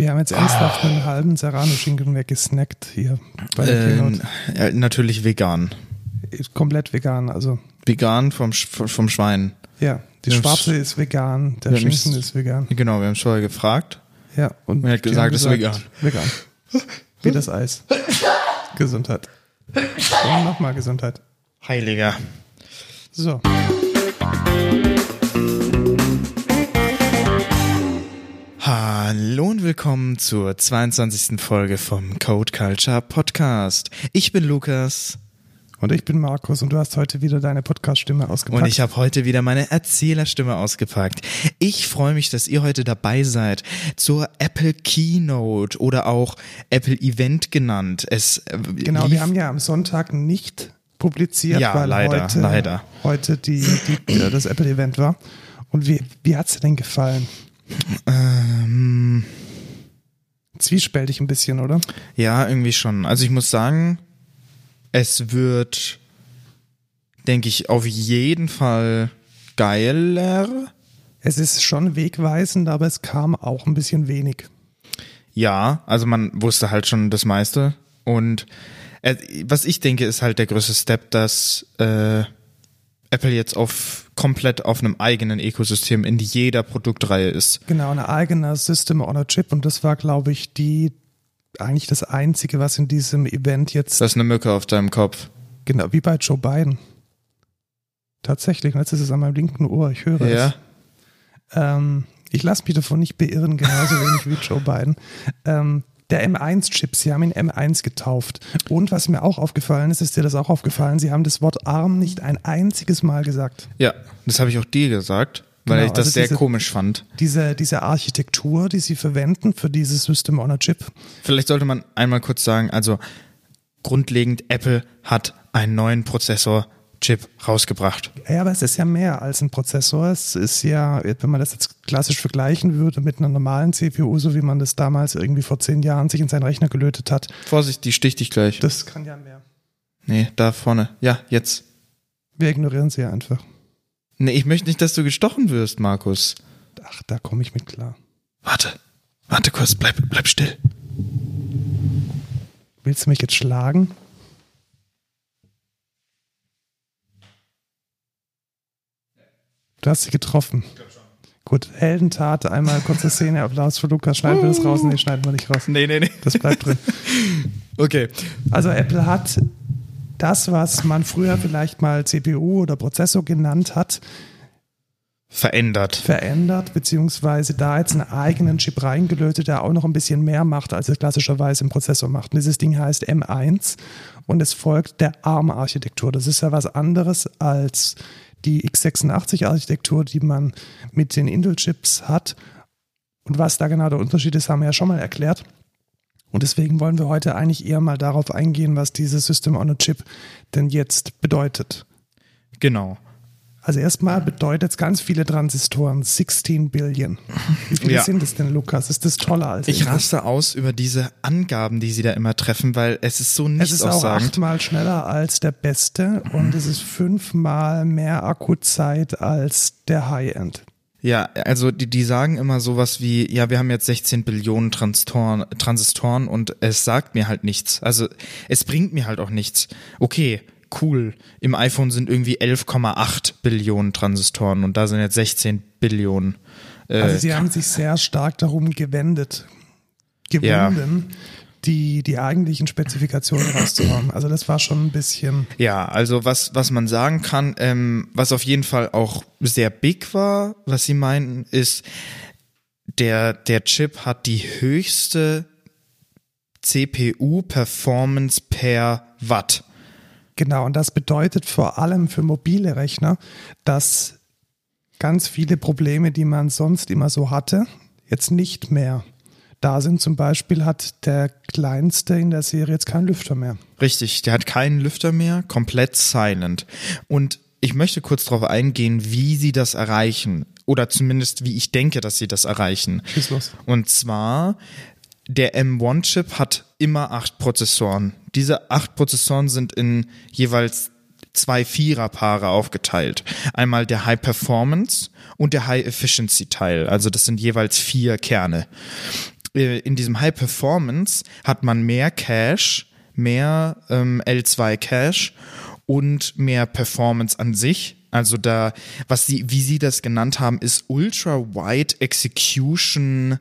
Wir haben jetzt ernsthaft einen halben Serrano-Schinken weggesnackt hier bei Ähm, ja, natürlich vegan. Komplett vegan, also Vegan vom, Sch- vom Schwein. ja. Die Schwarze ist vegan, der Schinken ist vegan. Genau, wir haben es vorher gefragt. Ja, und Er hat gesagt, es ist vegan. Vegan. Wie das Eis. Gesundheit. Und nochmal Gesundheit. Heiliger. So. Hallo und willkommen zur 22. Folge vom Code Culture Podcast. Ich bin Lukas Und ich bin Markus und du hast heute wieder deine Podcast-Stimme ausgepackt. und ich habe heute wieder meine Erzählerstimme ausgepackt. Ich freue mich, dass ihr heute dabei seid zur Apple Keynote oder auch Apple Event genannt. Es äh, Genau, wir haben ja am Sonntag nicht publiziert, Ja, weil leider, heute, leider. heute die, die, das Apple-Event war. Und wie, wie hat's dir denn gefallen? Ähm, Zwiespältig ein bisschen, oder? Ja, irgendwie schon. Also ich muss sagen, es wird, denke ich, auf jeden Fall geiler. Es ist schon wegweisend, aber es kam auch ein bisschen wenig. Ja, also man wusste halt schon das meiste. Und äh, was ich denke, ist halt der größte Step, dass äh, Apple jetzt auf komplett auf einem eigenen Ökosystem in jeder Produktreihe ist. Genau, ein eigener System on a Chip und das war, glaube ich, die eigentlich das Einzige, was in diesem Event jetzt, Das ist eine Mücke auf deinem Kopf. genau, wie bei Joe Biden. Tatsächlich, jetzt ist es an meinem linken Ohr, ich höre Ja. es. Ähm, ich lasse mich davon nicht beirren, genauso wenig wie Joe Biden. Ähm, der M1-Chip, sie haben ihn M1 getauft. Und was mir auch aufgefallen ist, ist dir das auch aufgefallen, sie haben das Wort ARM nicht ein einziges Mal gesagt. Ja, das habe ich auch dir gesagt, weil Genau, ich das also sehr diese- komisch fand. Diese, diese Architektur, die sie verwenden für dieses System on a Chip, Vielleicht sollte man einmal kurz sagen, also grundlegend, Apple hat einen neuen Prozessor-Chip rausgebracht. Ja, aber es ist ja mehr als ein Prozessor. Es ist ja, wenn man das jetzt klassisch vergleichen würde mit einer normalen CPU, so wie man das damals irgendwie vor zehn Jahren sich in seinen Rechner gelötet hat, Vorsicht, die sticht dich gleich. das kann ja mehr. Nee, da vorne. Ja, jetzt. Wir ignorieren sie ja einfach. Nee, ich möchte nicht, dass du gestochen wirst, Markus. Ach, da komme ich mit klar. Warte. Warte kurz, bleib, bleib still. Willst du mich jetzt schlagen? Du hast sie getroffen. Gut, Heldentat, einmal kurze Szene, Applaus für Lukas. Schneiden wir das raus? Nee, schneiden wir nicht raus. Nee, nee, nee. Das bleibt drin. Okay. Also Apple hat das, was man früher vielleicht mal CPU oder Prozessor genannt hat, Verändert. verändert, beziehungsweise da jetzt einen eigenen Chip reingelötet, der auch noch ein bisschen mehr macht, als er klassischerweise im Prozessor macht. Und dieses Ding heißt M1 und es folgt der ARM-Architektur. Das ist ja was anderes als die x86-Architektur, die man mit den Intel-Chips hat. Und was da genau der Unterschied ist, haben wir ja schon mal erklärt. Und deswegen wollen wir heute eigentlich eher mal darauf eingehen, was dieses System on a Chip denn jetzt bedeutet. Genau. Also erstmal bedeutet es ganz viele Transistoren, 16 Billion. Wie viele Ja. sind es denn, Lukas? Ist das toller als Ich Intel? raste aus über diese Angaben, die sie da immer treffen, weil es ist so Es ist auch achtmal schneller als der beste und es ist fünfmal mehr Akkuzeit als der High-End. Ja, also die, die sagen immer sowas wie, ja, wir haben jetzt 16 Billionen Transistoren, Transistoren und es sagt mir halt nichts. Also es bringt mir halt auch nichts. Okay, cool. Im iPhone sind irgendwie 11,8 Billionen Transistoren und da sind jetzt 16 Billionen. Äh, Also sie haben sich sehr stark darum gewendet, gewunden, die, die eigentlichen Spezifikationen rauszuhauen. Also das war schon ein bisschen, Ja, also was, was man sagen kann, ähm, was auf jeden Fall auch sehr big war, was sie meinten, ist, der, der Chip hat die höchste CPU-Performance per Watt. Genau, und das bedeutet vor allem für mobile Rechner, dass ganz viele Probleme, die man sonst immer so hatte, jetzt nicht mehr da sind. Zum Beispiel hat der kleinste in der Serie jetzt keinen Lüfter mehr. Richtig, der hat keinen Lüfter mehr, komplett silent. Und ich möchte kurz darauf eingehen, wie sie das erreichen. Oder zumindest, wie ich denke, dass sie das erreichen. Schieß los. Und zwar, der M1-Chip hat immer acht Prozessoren. Diese acht Prozessoren sind in jeweils zwei Viererpaare aufgeteilt. Einmal der High Performance und der High Efficiency Teil. Also das sind jeweils vier Kerne. äh, in diesem High Performance hat man mehr Cache, mehr ähm, L2 Cache und mehr Performance an sich. Also da, was sie, wie sie das genannt haben, ist Ultra Wide Execution,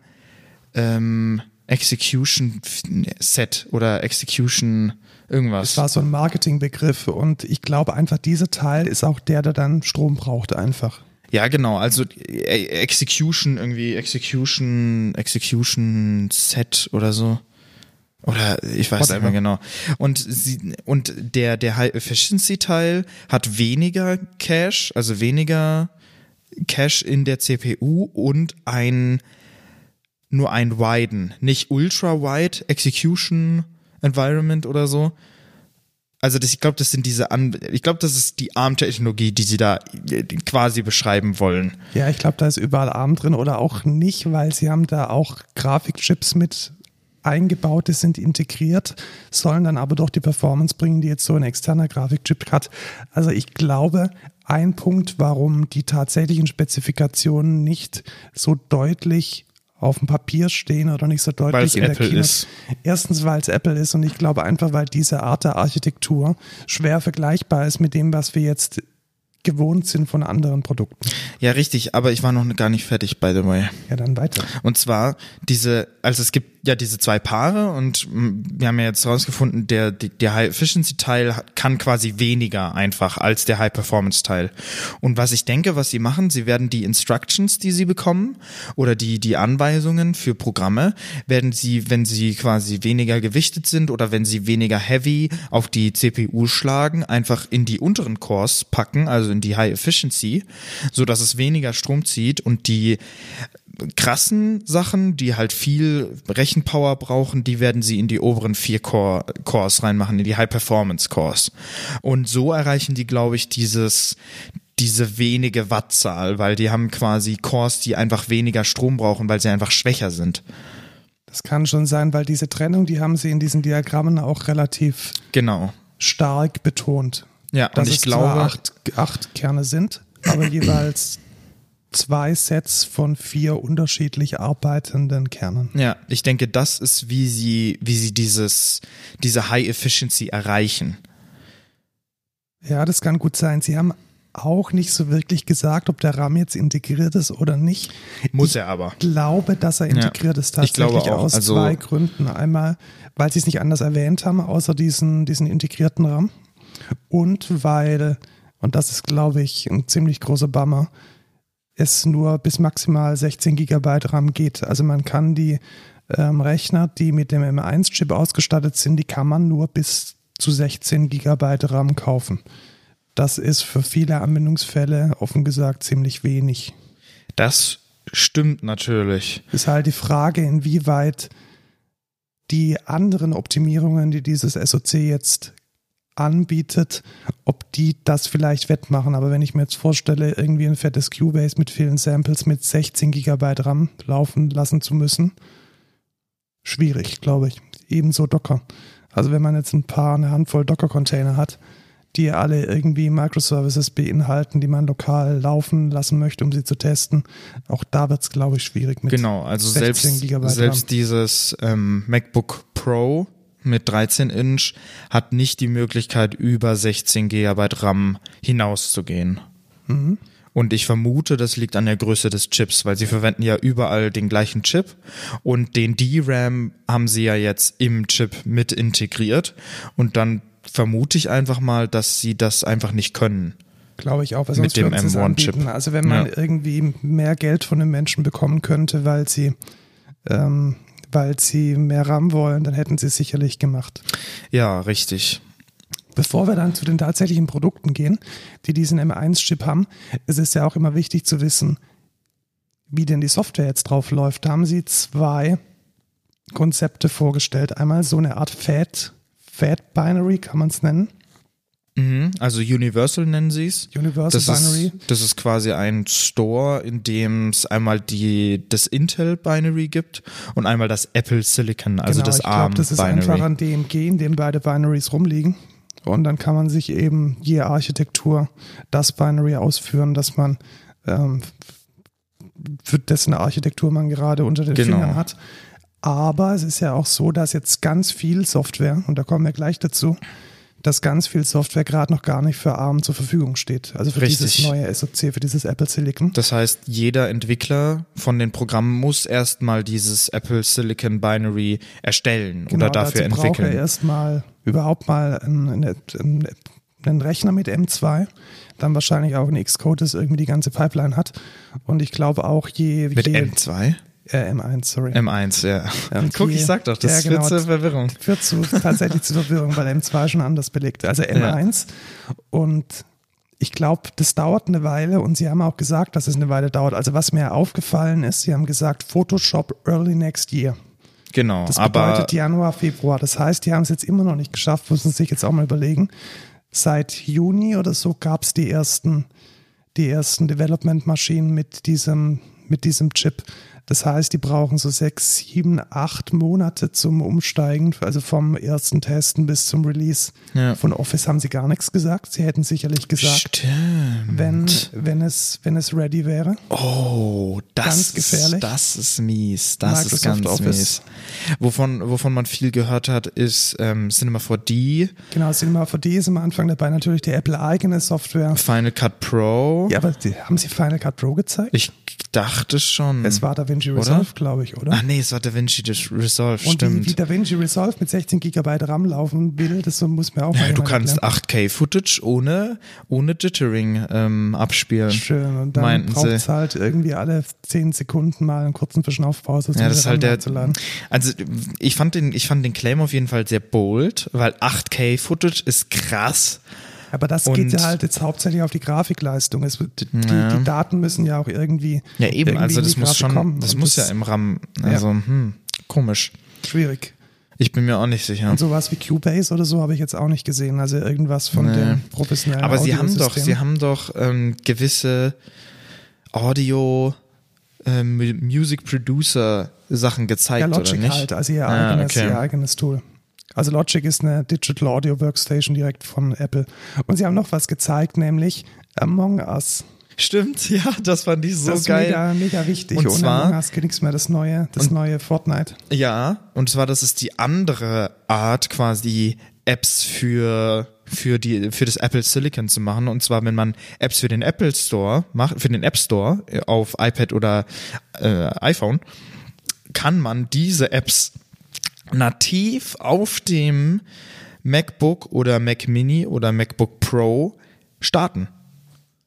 ähm, Execution Set oder Execution irgendwas. Das war so ein Marketingbegriff und ich glaube einfach, dieser Teil ist auch der, der dann Strom braucht einfach. Ja, genau. Also äh, Execution irgendwie Execution Execution Set oder so. Oder ich weiß nicht mehr genau. Und sie und der der High Efficiency Teil hat weniger Cache, also weniger Cache in der CPU und ein nur ein Widen, nicht Ultra Wide Execution Environment oder so, also das, ich glaube, das sind diese An ich glaube, das ist die ARM-Technologie, die sie da äh, quasi beschreiben wollen. Ja, ich glaube, da ist überall ARM drin oder auch nicht, weil sie haben da auch Grafikchips mit eingebaut, die sind integriert, sollen dann aber doch die Performance bringen, die jetzt so ein externer Grafikchip hat. Also ich glaube, ein Punkt, warum die tatsächlichen Spezifikationen nicht so deutlich auf dem Papier stehen oder nicht so deutlich in Apple der Keynote. ist. Erstens, weil es Apple ist und ich glaube einfach, weil diese Art der Architektur schwer vergleichbar ist mit dem, was wir jetzt gewohnt sind von anderen Produkten. Ja, richtig, aber ich war noch gar nicht fertig, by the way. Ja, dann weiter. Und zwar diese, also es gibt ja diese zwei Paare und mm, wir haben ja jetzt rausgefunden, der, der High Efficiency Teil kann quasi weniger einfach als der High Performance Teil. Und was ich denke, was sie machen, sie werden die Instructions, die sie bekommen oder die, die Anweisungen für Programme, werden sie, wenn sie quasi weniger gewichtet sind oder wenn sie weniger heavy auf die CPU schlagen, einfach in die unteren Cores packen, also in die High Efficiency, so dass es weniger Strom zieht und die krassen Sachen, die halt viel Rechenpower brauchen, die werden sie in die oberen vier Core Cores reinmachen, in die High Performance Cores. Und so erreichen die, glaube ich, dieses diese wenige Wattzahl, weil die haben quasi Cores, die einfach weniger Strom brauchen, weil sie einfach schwächer sind. Das kann schon sein, weil diese Trennung, die haben sie in diesen Diagrammen auch relativ Genau. stark betont. Ja, Dass und ich es zwar glaube, acht, acht Kerne sind, aber jeweils zwei Sets von vier unterschiedlich arbeitenden Kernen. ja, ich denke, das ist, wie sie, wie sie dieses, diese High Efficiency erreichen. Ja, das kann gut sein. Sie haben auch nicht so wirklich gesagt, ob der RAM jetzt integriert ist oder nicht. Muss ich er aber. glaube, dass er integriert ist ich glaube tatsächlich aus Also- zwei Gründen. Einmal, weil sie es nicht anders erwähnt haben, außer diesen, diesen integrierten RAM. Und weil, und das ist, glaube ich, ein ziemlich großer Bummer, es nur bis maximal 16 Gigabyte RAM geht. Also man kann die ähm, Rechner, die mit dem M1-Chip ausgestattet sind, die kann man nur bis zu 16 Gigabyte RAM kaufen. Das ist für viele Anwendungsfälle offen gesagt ziemlich wenig. Das stimmt natürlich. Ist halt die Frage, inwieweit die anderen Optimierungen, die dieses SOC jetzt anbietet, ob die das vielleicht wettmachen. Aber wenn ich mir jetzt vorstelle, irgendwie ein fettes Cubase mit vielen Samples mit 16 Gigabyte RAM laufen lassen zu müssen, schwierig, glaube ich. Ebenso Docker. Also wenn man jetzt ein paar, eine Handvoll Docker-Container hat, die alle irgendwie Microservices beinhalten, die man lokal laufen lassen möchte, um sie zu testen, auch da wird es, glaube ich, schwierig mit Genau, also 16 selbst, selbst dieses ähm, MacBook Pro mit 13 Inch hat nicht die Möglichkeit, über 16 Gigabyte RAM hinauszugehen. Mhm. Und ich vermute, das liegt an der Größe des Chips, weil sie verwenden ja überall den gleichen Chip und den DRAM haben sie ja jetzt im Chip mit integriert und dann vermute ich einfach mal, dass sie das einfach nicht können. Glaube ich auch, weil Mit sonst dem sie es M1-Chip. anbieten. Also wenn man Ja. irgendwie mehr Geld von den Menschen bekommen könnte, weil sie, ähm, weil sie mehr RAM wollen, dann hätten sie es sicherlich gemacht. Ja, richtig. Bevor wir dann zu den tatsächlichen Produkten gehen, die diesen M1-Chip haben, ist es ja auch immer wichtig zu wissen, wie denn die Software jetzt drauf läuft. Da haben sie zwei Konzepte vorgestellt. Einmal so eine Art Fat, Fat Binary, kann man es nennen. Mhm, also Universal nennen sie es. Universal Das Binary. ist, das ist quasi ein Store, in dem es einmal die, das Intel Binary gibt und einmal das Apple Silicon, also genau, das ich ARM glaube, das ist Binary. einfach ein DMG, in dem beide Binaries rumliegen. Und dann kann man sich eben je Architektur das Binary ausführen, das man ähm, für dessen Architektur man gerade unter den Genau. Fingern hat. Aber es ist ja auch so, dass jetzt ganz viel Software, und da kommen wir gleich dazu, dass ganz viel Software gerade noch gar nicht für ARM zur Verfügung steht. Also für Richtig. dieses neue SoC, für dieses Apple Silicon. Das heißt, jeder Entwickler von den Programmen muss erstmal dieses Apple Silicon Binary erstellen oder dafür dazu braucht er entwickeln. erstmal überhaupt mal einen, einen, einen Rechner mit M2, dann wahrscheinlich auch ein Xcode, das irgendwie die ganze Pipeline hat. Und ich glaube auch je, Mit je M2? Äh, M1, sorry. M1, ja. Und Guck, je- ich sag doch, das ja, genau, führt zur Verwirrung. Führt zu, tatsächlich zur Verwirrung, weil M2 schon anders belegt. Also M1 und ich glaube, das dauert eine Weile und sie haben auch gesagt, dass es eine Weile dauert. Also was mir aufgefallen ist, sie haben gesagt Photoshop early next year. Genau, Das aber bedeutet Januar, Februar. Das heißt, die haben es jetzt immer noch nicht geschafft, müssen sich jetzt auch mal überlegen. Seit Juni oder so gab es die ersten, die ersten Development-Maschinen mit diesem, mit diesem Chip. Das heißt, die brauchen so sechs, sieben, acht Monate zum Umsteigen, also vom ersten Testen bis zum Release. Ja. Von Office haben sie gar nichts gesagt. Sie hätten sicherlich gesagt, Stimmt. wenn, wenn, es, wenn es ready wäre. Oh, das Ganz gefährlich. Ist, das ist mies. Das ist Microsoft ganz Office. mies. Wovon, wovon man viel gehört hat, ist ähm, Cinema 4D, Genau, Cinema 4D ist am Anfang dabei, natürlich die Apple-eigene Software. Final Cut Pro. Ja, aber die, haben sie Final Cut Pro gezeigt? Ich dachte schon. es war DaVinci? Resolve, glaube ich, oder? Ach nee, es war DaVinci Resolve, Und stimmt. wie, wie DaVinci Resolve mit 16 GB RAM laufen will, das muss mir auch ja, du kannst erklären. 8K-Footage ohne, ohne Jittering ähm, abspielen. Schön. Und dann braucht es halt irgendwie alle 10 Sekunden mal einen kurzen Zwischenaufpause, um Ja, das ist halt der. zu laden. Also ich fand den, ich fand den Claim auf jeden Fall sehr bold, weil 8K-Footage ist krass. Aber das Und- geht ja halt jetzt hauptsächlich auf die Grafikleistung. Es, die, Ja. die Daten müssen ja auch irgendwie. Ja, eben, irgendwie also das muss Grafik schon, kommen. das Und muss ja im RAM, Ja. also, hm, komisch. Schwierig. Ich bin mir auch nicht sicher. Und sowas wie Cubase oder so habe ich jetzt auch nicht gesehen. Also irgendwas von Nee. den professionellen Aber sie haben doch, sie haben doch ähm, gewisse Audio ähm, Music Producer Sachen gezeigt, Ja, oder Logic nicht? halt, also ihr, Ah, eigenes, okay. ihr eigenes Tool. Also Logic ist eine Digital Audio Workstation direkt von Apple. Und sie haben noch was gezeigt, nämlich Among Us. Stimmt, ja, das fand ich so das ist geil. mega, mega wichtig. Und Ohne zwar- Among Us geht nichts mehr, das neue, das Und- neue Fortnite. Ja, und zwar, das ist die andere Art, quasi Apps für für die für das Apple Silicon zu machen und zwar wenn man Apps für den Apple Store macht für den App Store äh, auf iPad oder äh, iPhone kann man diese Apps nativ auf dem MacBook oder Mac Mini oder MacBook Pro starten.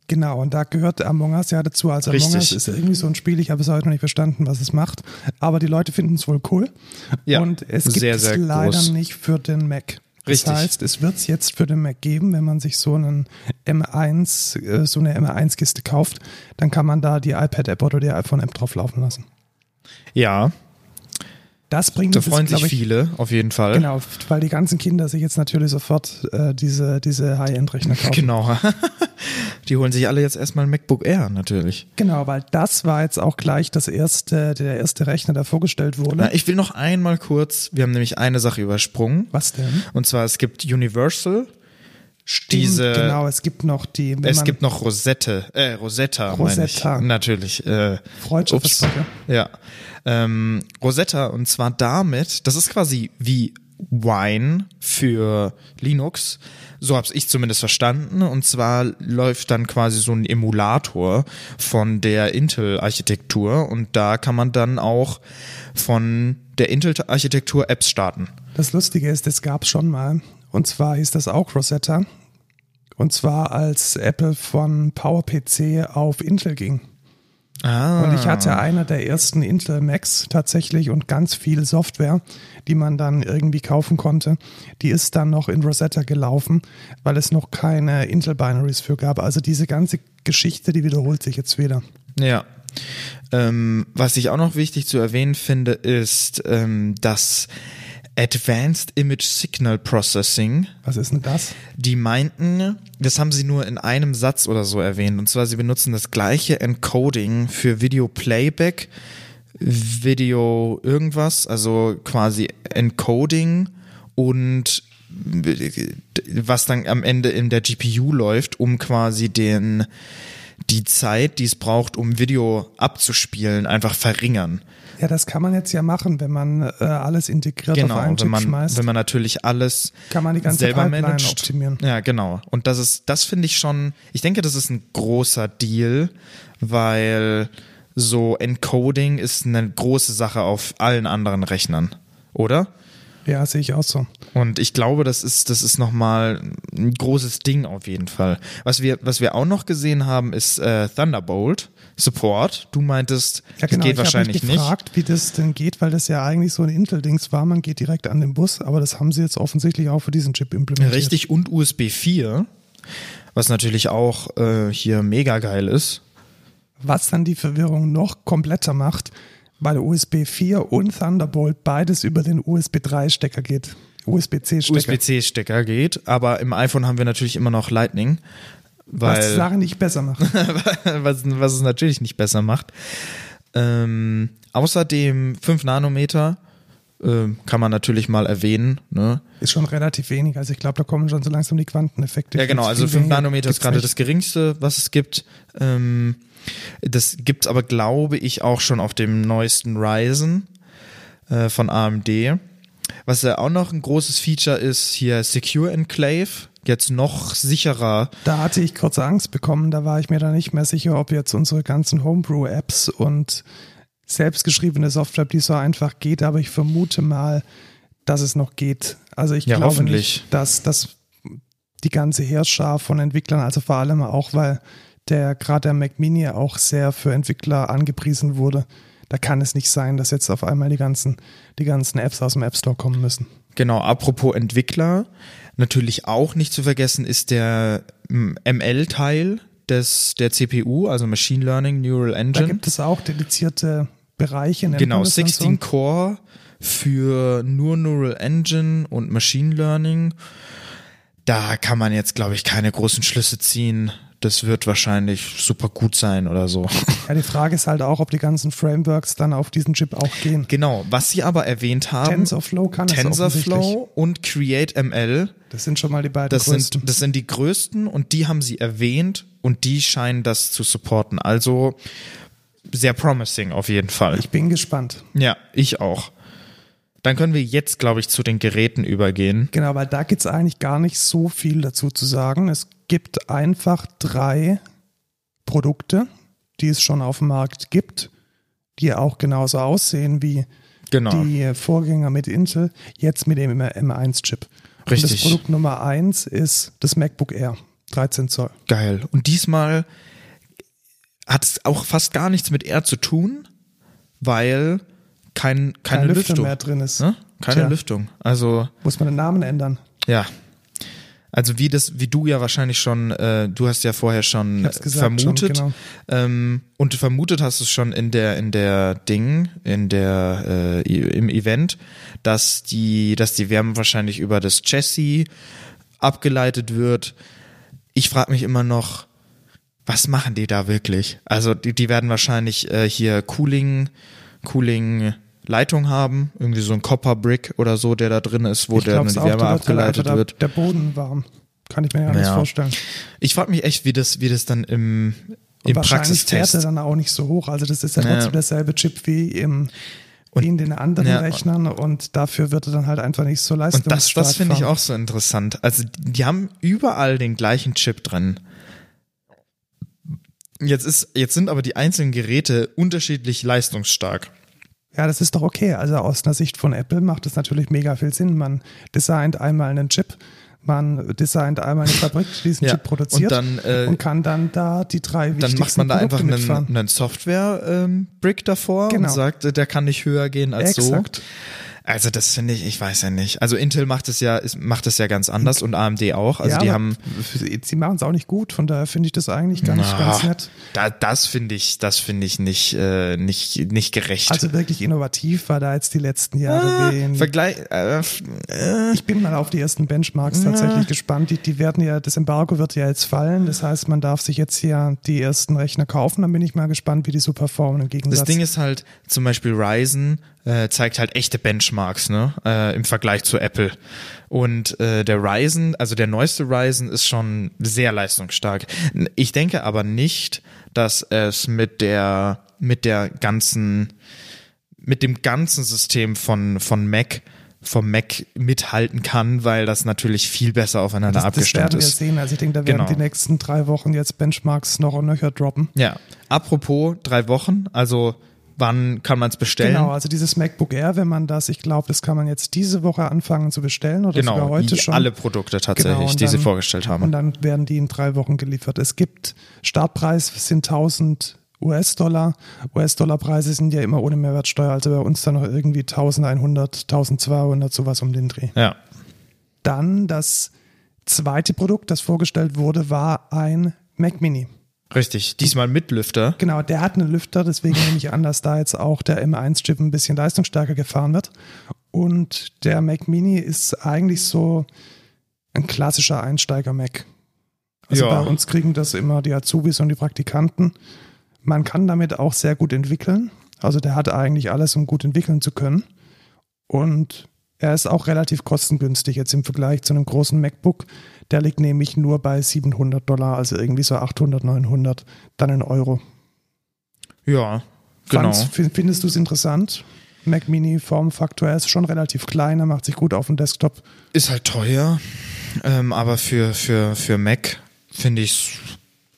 Genau, und da gehört Among Us ja dazu. Also Among Us Richtig. ist irgendwie so ein Spiel, ich habe es heute noch nicht verstanden, was es macht. Aber die Leute finden es wohl cool. Ja, und es gibt sehr, es sehr leider groß. nicht für den Mac. Das Richtig. heißt, es wird es jetzt für den Mac geben, wenn man sich so einen M1, äh, so eine M1-Kiste kauft, dann kann man da die iPad-App oder die iPhone-App drauf laufen lassen. Ja, Das bringt da freuen sich ich, viele auf jeden Fall. Genau, weil die ganzen Kinder sich jetzt natürlich sofort äh, diese, diese High-End-Rechner kaufen. Genau. Die holen sich alle jetzt erstmal ein MacBook Air natürlich. Genau, weil das war jetzt auch gleich das erste, der erste Rechner, der vorgestellt wurde. Na, ich will noch einmal kurz, wir haben nämlich eine Sache übersprungen. Was denn? Und zwar, es gibt Universal, diese, Genau, es gibt noch die. es gibt noch Rosette, äh, Rosetta, Rosetta. meine ich. Natürlich. Äh. Versprecher. Ja. Ähm, Rosetta, und zwar damit, das ist quasi wie Wine für Linux. So habe ich zumindest verstanden. Und zwar läuft dann quasi so ein Emulator von der Intel-Architektur und da kann man dann auch von der Intel-Architektur Apps starten. Das Lustige ist, es schon mal. Und zwar hieß das auch Rosetta. Und zwar als Apple von PowerPC auf Intel ging. Ah. Und ich hatte einer der ersten Intel Macs tatsächlich und ganz viel Software, die man dann irgendwie kaufen konnte. Die ist dann noch in Rosetta gelaufen, weil es noch keine Intel Binaries für gab. Also diese ganze Geschichte, die wiederholt sich jetzt wieder. Ja. Ähm, was ich auch noch wichtig zu erwähnen finde, ist, ähm, dass Advanced Image Signal Processing, Was ist denn das? die meinten, das haben sie nur in einem Satz oder so erwähnt, und zwar sie benutzen das gleiche Encoding für Video Playback, Video irgendwas, also quasi Encoding und was dann am Ende in der GPU läuft, um quasi den die Zeit, die es braucht, um Video abzuspielen, einfach verringern. Ja, das kann man jetzt ja machen, wenn man äh, alles integriert Genau, auf einen wenn Chip man, schmeißt. wenn man natürlich alles kann man die ganze selber Pipeline managt. optimieren. Ja, genau. Und das ist, das finde ich schon, ich denke, das ist ein großer Deal, weil so Encoding ist eine große Sache auf allen anderen Rechnern, oder? Ja, sehe ich auch so. Und ich glaube, das ist, das ist nochmal ein großes Ding auf jeden Fall. Was wir, was wir auch noch gesehen haben, ist äh, Thunderbolt Support. Du meintest, Ja, genau. das geht ich habe wahrscheinlich mich nicht. gefragt, wie das denn geht, weil das ja eigentlich so ein Intel-Dings war. Man geht direkt an den Bus, aber das haben sie jetzt offensichtlich auch für diesen Chip implementiert. Richtig, und USB 4, was natürlich auch äh, hier mega geil ist. Was dann die Verwirrung noch kompletter macht, weil USB 4 und Thunderbolt beides über den USB 3-Stecker geht. USB-C-Stecker. USB-C-Stecker geht, aber im iPhone haben wir natürlich immer noch Lightning, was die weil Sache nicht besser macht. was, was es natürlich nicht besser macht. Ähm, außerdem 5 Nanometer ähm, kann man natürlich mal erwähnen. Ne? Ist schon relativ wenig. Also ich glaube, da kommen schon so langsam die Quanteneffekte. Ja, genau. Also 5 weniger Nanometer ist gerade nicht. das geringste, was es gibt. Ähm, das gibt's aber, glaube ich, auch schon auf dem neuesten Ryzen äh, von AMD. Was ja auch noch ein großes Feature ist, hier Secure Enclave. Jetzt noch sicherer. Da hatte ich kurz Angst bekommen. Da war ich mir dann nicht mehr sicher, ob jetzt unsere ganzen Homebrew-Apps und selbstgeschriebene Software, die so einfach geht. Aber ich vermute mal, dass es noch geht. Also ich Ja, glaube nicht, dass das die ganze Heerschar von Entwicklern, also vor allem auch, weil der gerade der Mac Mini auch sehr für Entwickler angepriesen wurde. Da kann es nicht sein, dass jetzt auf einmal die ganzen, die ganzen Apps aus dem App Store kommen müssen. Genau, apropos Entwickler, natürlich auch nicht zu vergessen ist der ML-Teil des der CPU, also Machine Learning Neural Da Engine. gibt es auch dedizierte Bereiche. nennt Genau, man das dann 16 Core für nur Neural Engine und Machine Learning. Da kann man jetzt, glaube ich, keine großen Schlüsse ziehen. Das wird wahrscheinlich super gut sein oder so. Ja, die Frage ist halt auch, ob die ganzen Frameworks dann auf diesen Chip auch gehen. Genau, was sie aber erwähnt haben, TensorFlow kann. TensorFlow und CreateML, Das sind schon mal die beiden das größten. sind, das sind die größten und die haben sie erwähnt und die scheinen das zu supporten. Also sehr promising auf jeden Fall. ich bin gespannt. Ja, ich auch. Dann können wir jetzt, glaube ich, zu den Geräten übergehen. Genau, weil da gibt es eigentlich gar nicht so viel dazu zu sagen. Es gibt einfach drei Produkte, die es schon auf dem Markt gibt, die auch genauso aussehen wie Genau. die Vorgänger mit Intel, jetzt mit dem M1-Chip. Und das Richtig. Produkt Nummer eins ist das MacBook Air, 13 Zoll. Geil. Und diesmal hat es auch fast gar nichts mit R zu tun, weil kein, keine Kein Lüfter Lüftung. mehr drin ist. Ne? Keine Tja. Lüftung. Also, Muss man den Namen ändern? ja. Also wie das, wie du ja wahrscheinlich schon, äh, du hast ja vorher schon gesagt, vermutet schon, genau. ähm, und vermutet hast du es schon in der in der Ding, in der äh, im Event, dass die, dass die Wärme wahrscheinlich über das Chassis abgeleitet wird. Ich frage mich immer noch, was machen die da wirklich? Also die, die werden wahrscheinlich äh, hier Cooling, Cooling Leitung haben, irgendwie so ein Copper Brick oder so, der da drin ist, wo der die Wärme abgeleitet wird. Der, Boden warm. Kann ich mir ja nicht Ja. vorstellen. Ich frage mich echt, wie das, wie das dann im, Und im wahrscheinlich fährt er Praxistest. dann auch nicht so hoch. Also das ist ja Ja. trotzdem derselbe Chip wie, im, wie in den anderen Ja. Rechnern und dafür wird er dann halt einfach nicht so Und das, leistungsstark das finde ich auch so interessant. Also die haben überall den gleichen Chip drin. Jetzt ist, jetzt sind aber die einzelnen Geräte unterschiedlich leistungsstark. Ja, das ist doch okay. Also aus einer Sicht von Apple macht es natürlich mega viel Sinn. Man designt einmal einen Chip, man designt einmal eine Fabrik, die diesen Ja, Chip produziert und dann, äh, und kann dann da die drei Dann wichtigsten macht man da einfach Produkte einen, mitfahren. einen Software-Brick davor Genau. und sagt, äh, der kann nicht höher gehen als Exakt. so. Also das finde ich, ich weiß ja nicht. Also Intel macht es ja, ist, macht es ja ganz anders und AMD auch. Also ja, die haben, sie machen es auch nicht gut, von daher finde ich das eigentlich ganz, ganz Ah, nett. Da, das finde ich, das finde ich nicht, äh, nicht, nicht gerecht. Also wirklich innovativ war da jetzt die letzten Jahre wenig. Vergleich, äh, äh, Ich bin mal auf die ersten Benchmarks tatsächlich gespannt. Die, die werden ja, das Embargo wird ja jetzt fallen. Das heißt, man darf sich jetzt hier die ersten Rechner kaufen. Dann bin ich mal gespannt, wie die so performen im Gegensatz. Das Ding ist halt, zum Beispiel Ryzen äh, zeigt halt echte Benchmarks, ne, äh, im Vergleich zu Apple. Und äh, der Ryzen, also der neueste Ryzen ist schon sehr leistungsstark. Ich denke aber nicht, dass es mit der mit der ganzen mit dem ganzen System von, von Mac vom Mac mithalten kann, weil das natürlich viel besser aufeinander Das, das abgestimmt werden wir ist. sehen. Also ich denke, da werden Genau. die nächsten drei Wochen jetzt Benchmarks noch und nöcher droppen. Ja. Apropos drei Wochen, also wann kann man es bestellen? Genau, also dieses MacBook Air, wenn man das, ich glaube, das kann man jetzt diese Woche anfangen zu bestellen oder sogar Genau, heute die- schon. alle Produkte tatsächlich, Genau, die sie vorgestellt haben. Und dann werden die in drei Wochen geliefert. Es gibt Startpreis sind 1000 US-Dollar. US-Dollar-Preise sind ja immer ohne Mehrwertsteuer, also bei uns dann noch irgendwie 1100, 1200, sowas um den Dreh. ja. Dann das zweite Produkt, das vorgestellt wurde, war ein Mac Mini. Richtig, diesmal mit Lüfter. Genau, der hat einen Lüfter, deswegen nehme ich an, dass da jetzt auch der M1-Chip ein bisschen leistungsstärker gefahren wird. Und der Mac Mini ist eigentlich so ein klassischer Einsteiger-Mac. Also Ja. bei uns kriegen das immer die Azubis und die Praktikanten. Man kann damit auch sehr gut entwickeln. Also der hat eigentlich alles, um gut entwickeln zu können. Und er ist auch relativ kostengünstig jetzt im Vergleich zu einem großen MacBook. Der liegt nämlich nur bei 700 Dollar, also irgendwie so 800, 900, dann in Euro. Ja, genau. Find- Findest du es interessant? Mac Mini Formfaktor, er ist schon relativ klein, er macht sich gut auf dem Desktop. Ist halt teuer, ähm, aber für, für, für Mac finde ich es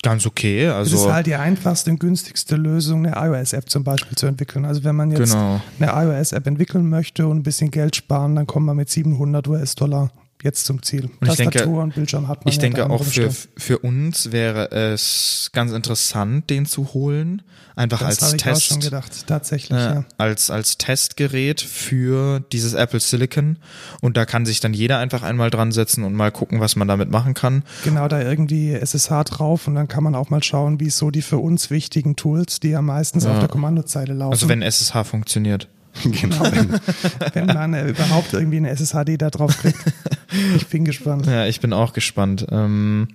ganz okay. Es Also ist halt die einfachste und günstigste Lösung, eine iOS-App zum Beispiel zu entwickeln. Also wenn man jetzt Genau. eine iOS-App entwickeln möchte und ein bisschen Geld sparen, dann kommt man mit 700 US-Dollar jetzt zum Ziel. Und ich denke- Tastatur und Bildschirm hat man ich ja denke auch für, für uns wäre es ganz interessant, den zu holen. Einfach Das als habe ich auch Test. schon gedacht, tatsächlich, äh, ja. als, als Testgerät für dieses Apple Silicon. Und da kann sich dann jeder einfach einmal dran setzen und mal gucken, was man damit machen kann. Genau, da irgendwie SSH drauf und dann kann man auch mal schauen, wie so die für uns wichtigen Tools, die ja meistens auf der Kommandozeile laufen. Also wenn SSH funktioniert. Genau, wenn, wenn man äh, überhaupt irgendwie eine SSHD da drauf kriegt. Ich bin gespannt. Ja, ich bin auch gespannt. Ähm,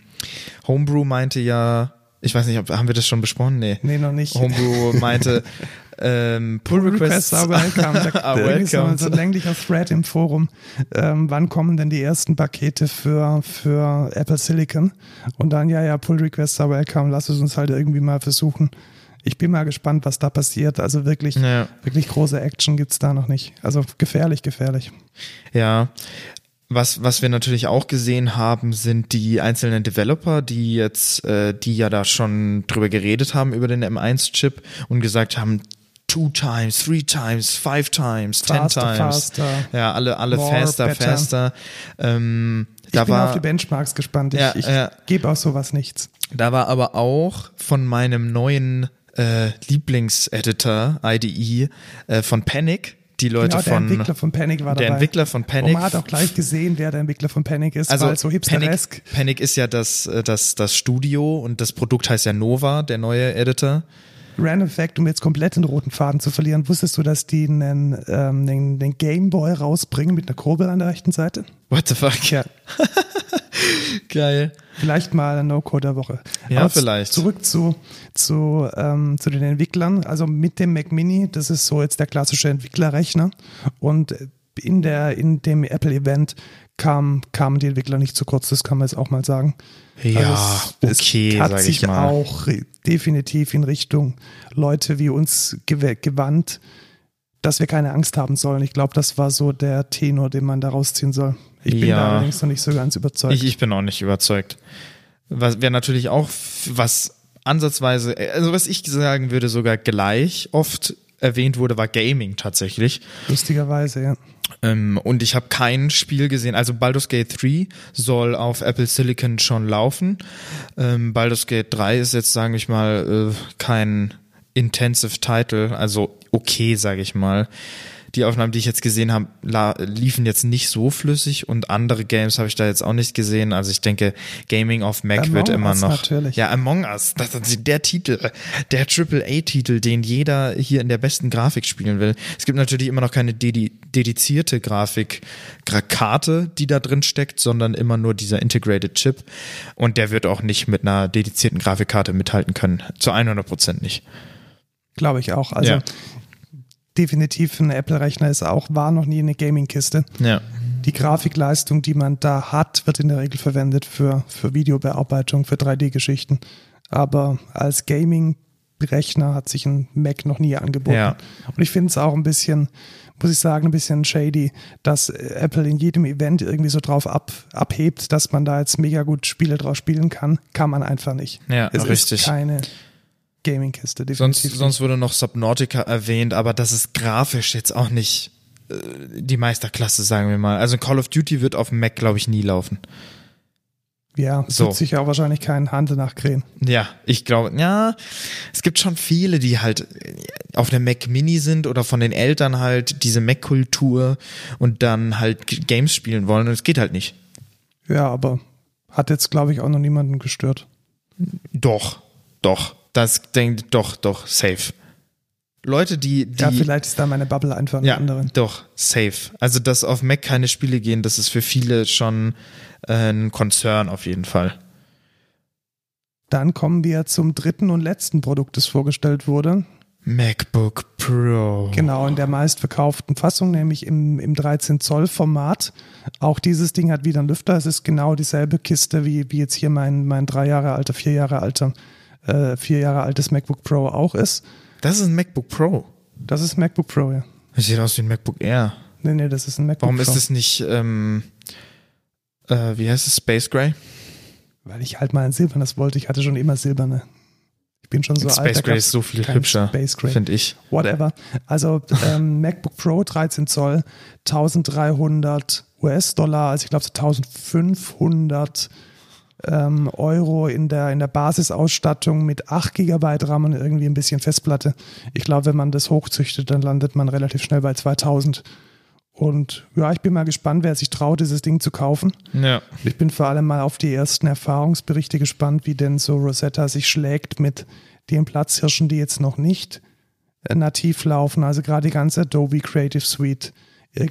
Homebrew meinte ja, ich weiß nicht, ob, haben wir das schon besprochen? Nee. Nee, noch nicht. Homebrew meinte, ähm, Pull Requests are welcome. Da are so, welcome. so ein länglicher Thread im Forum. Ähm, wann kommen denn die ersten Pakete für, für Apple Silicon? Und dann, ja, ja, Pull Requests are welcome. Lass es uns halt irgendwie mal versuchen. Ich bin mal gespannt, was da passiert. Also wirklich, Ja. wirklich große Action gibt's da noch nicht. Also gefährlich, gefährlich. Ja. Was, was wir natürlich auch gesehen haben, sind die einzelnen Developer, die jetzt, äh, die ja da schon drüber geredet haben, über den M1-Chip und gesagt haben, two times, three times, five times, ten Faster, times. faster, ja, alle, alle more, faster, better. faster. Ähm, Ich da bin war, auf die Benchmarks gespannt. Ich, Ja, ich ja. gebe aus sowas nichts. Da war aber auch von meinem neuen äh, Lieblingseditor, IDE, äh, von Panic, die Leute Genau, der von. Entwickler von Panic war der dabei. Entwickler von Panic. Und man hat auch gleich gesehen, wer der Entwickler von Panic ist, also so. Panic, Panic ist ja das, äh, das, das Studio und das Produkt heißt ja Nova, der neue Editor. Random Fact, um jetzt komplett den roten Faden zu verlieren, wusstest du, dass die einen, ähm, den, den Game Boy rausbringen mit einer Kurbel an der rechten Seite? What the fuck? Ja. Geil. Vielleicht mal ein No-Code der Woche. Ja, Aber vielleicht. Zurück zu, zu, ähm, zu den Entwicklern. Also mit dem Mac Mini, das ist so jetzt der klassische Entwicklerrechner. Und in, der, in dem Apple-Event kam, kamen die Entwickler nicht zu kurz, das kann man jetzt auch mal sagen. Ja, Also es, okay, es hat sich mal. auch definitiv in Richtung Leute wie uns gew- gewandt, dass wir keine Angst haben sollen. Ich glaube, das war so der Tenor, den man da rausziehen soll. Ich bin Ja. da allerdings noch nicht so ganz überzeugt. Ich, ich bin auch nicht überzeugt. Was wäre natürlich auch, was ansatzweise, also was ich sagen würde, sogar gleich oft erwähnt wurde, war Gaming tatsächlich. Lustigerweise, ja. Ähm, und ich habe kein Spiel gesehen. Also Baldur's Gate 3 soll auf Apple Silicon schon laufen. Ähm, Baldur's Gate 3 ist jetzt, sage ich mal, äh, kein Intensive Title, also okay, sage ich mal. Die Aufnahmen, die ich jetzt gesehen habe, liefen jetzt nicht so flüssig und andere Games habe ich da jetzt auch nicht gesehen. Also ich denke, Gaming auf Mac Among wird immer Us noch. natürlich. Ja, Among Us, das ist der Titel, der AAA-Titel, den jeder hier in der besten Grafik spielen will. Es gibt natürlich immer noch keine dedi dedizierte Grafikkarte, die da drin steckt, sondern immer nur dieser Integrated Chip. Und der wird auch nicht mit einer dedizierten Grafikkarte mithalten können. Zu 100 Prozent nicht. Glaube ich auch. Also Ja. Definitiv ein Apple-Rechner ist auch, war noch nie eine Gaming-Kiste. Ja. Die Grafikleistung, die man da hat, wird in der Regel verwendet für, für Videobearbeitung, für 3D-Geschichten. Aber als Gaming Rechner hat sich ein Mac noch nie angeboten. Ja. Und ich finde es auch ein bisschen, muss ich sagen, ein bisschen shady, dass Apple in jedem Event irgendwie so drauf ab, abhebt, dass man da jetzt mega gut Spiele drauf spielen kann. Kann man einfach nicht. Ja, es richtig. ist keine Gaming-Kiste, Sonst, definitiv. sonst wurde noch Subnautica erwähnt, aber das ist grafisch jetzt auch nicht äh, die Meisterklasse, sagen wir mal. Also Call of Duty wird auf dem Mac, glaube ich, nie laufen. ja, es so. wird sich auch wahrscheinlich keinen Hand nachkrähen. Ja, ich glaube, ja, es gibt schon viele, die halt auf der Mac Mini sind oder von den Eltern halt diese Mac-Kultur und dann halt Games spielen wollen und es geht halt nicht. Ja, aber hat jetzt, glaube ich, auch noch niemanden gestört. Doch, doch, das denkt, doch, doch, safe. Leute, die, die ja, vielleicht ist da meine Bubble einfach eine Ja, andere. doch, safe. Also, dass auf Mac keine Spiele gehen, das ist für viele schon äh, ein Konzern auf jeden Fall. Dann kommen wir zum dritten und letzten Produkt, das vorgestellt wurde. MacBook Pro. Genau, in der meistverkauften Fassung, nämlich im, im 13-Zoll-Format. Auch dieses Ding hat wieder einen Lüfter. Es ist genau dieselbe Kiste, wie, wie jetzt hier mein, mein drei Jahre alter, vier Jahre alter, äh, vier Jahre altes MacBook Pro auch ist. Das ist ein MacBook Pro. Das ist MacBook Pro, ja. Das sieht aus wie ein MacBook Air. Nee, nee, das ist ein MacBook Warum Pro. ist es nicht, ähm, äh, wie heißt es, Space Gray? Weil ich halt mal ein silbernes wollte. Ich hatte schon immer silberne. Ich bin schon so alt. da Space Gray ist so viel hübscher, Space finde ich. whatever. Also ähm, MacBook Pro 13 Zoll, 1300 US-Dollar, also ich glaube so 1500 ähm, Euro in der, in der Basisausstattung mit 8 GB RAM und irgendwie ein bisschen Festplatte. Ich glaube, wenn man das hochzüchtet, dann landet man relativ schnell bei 2000. Und ja, ich bin mal gespannt, wer sich traut, dieses Ding zu kaufen. Ja. Ich bin vor allem mal auf die ersten Erfahrungsberichte gespannt, wie denn so Rosetta sich schlägt mit den Platzhirschen, die jetzt noch nicht äh, nativ laufen. Also gerade die ganze Adobe Creative Suite.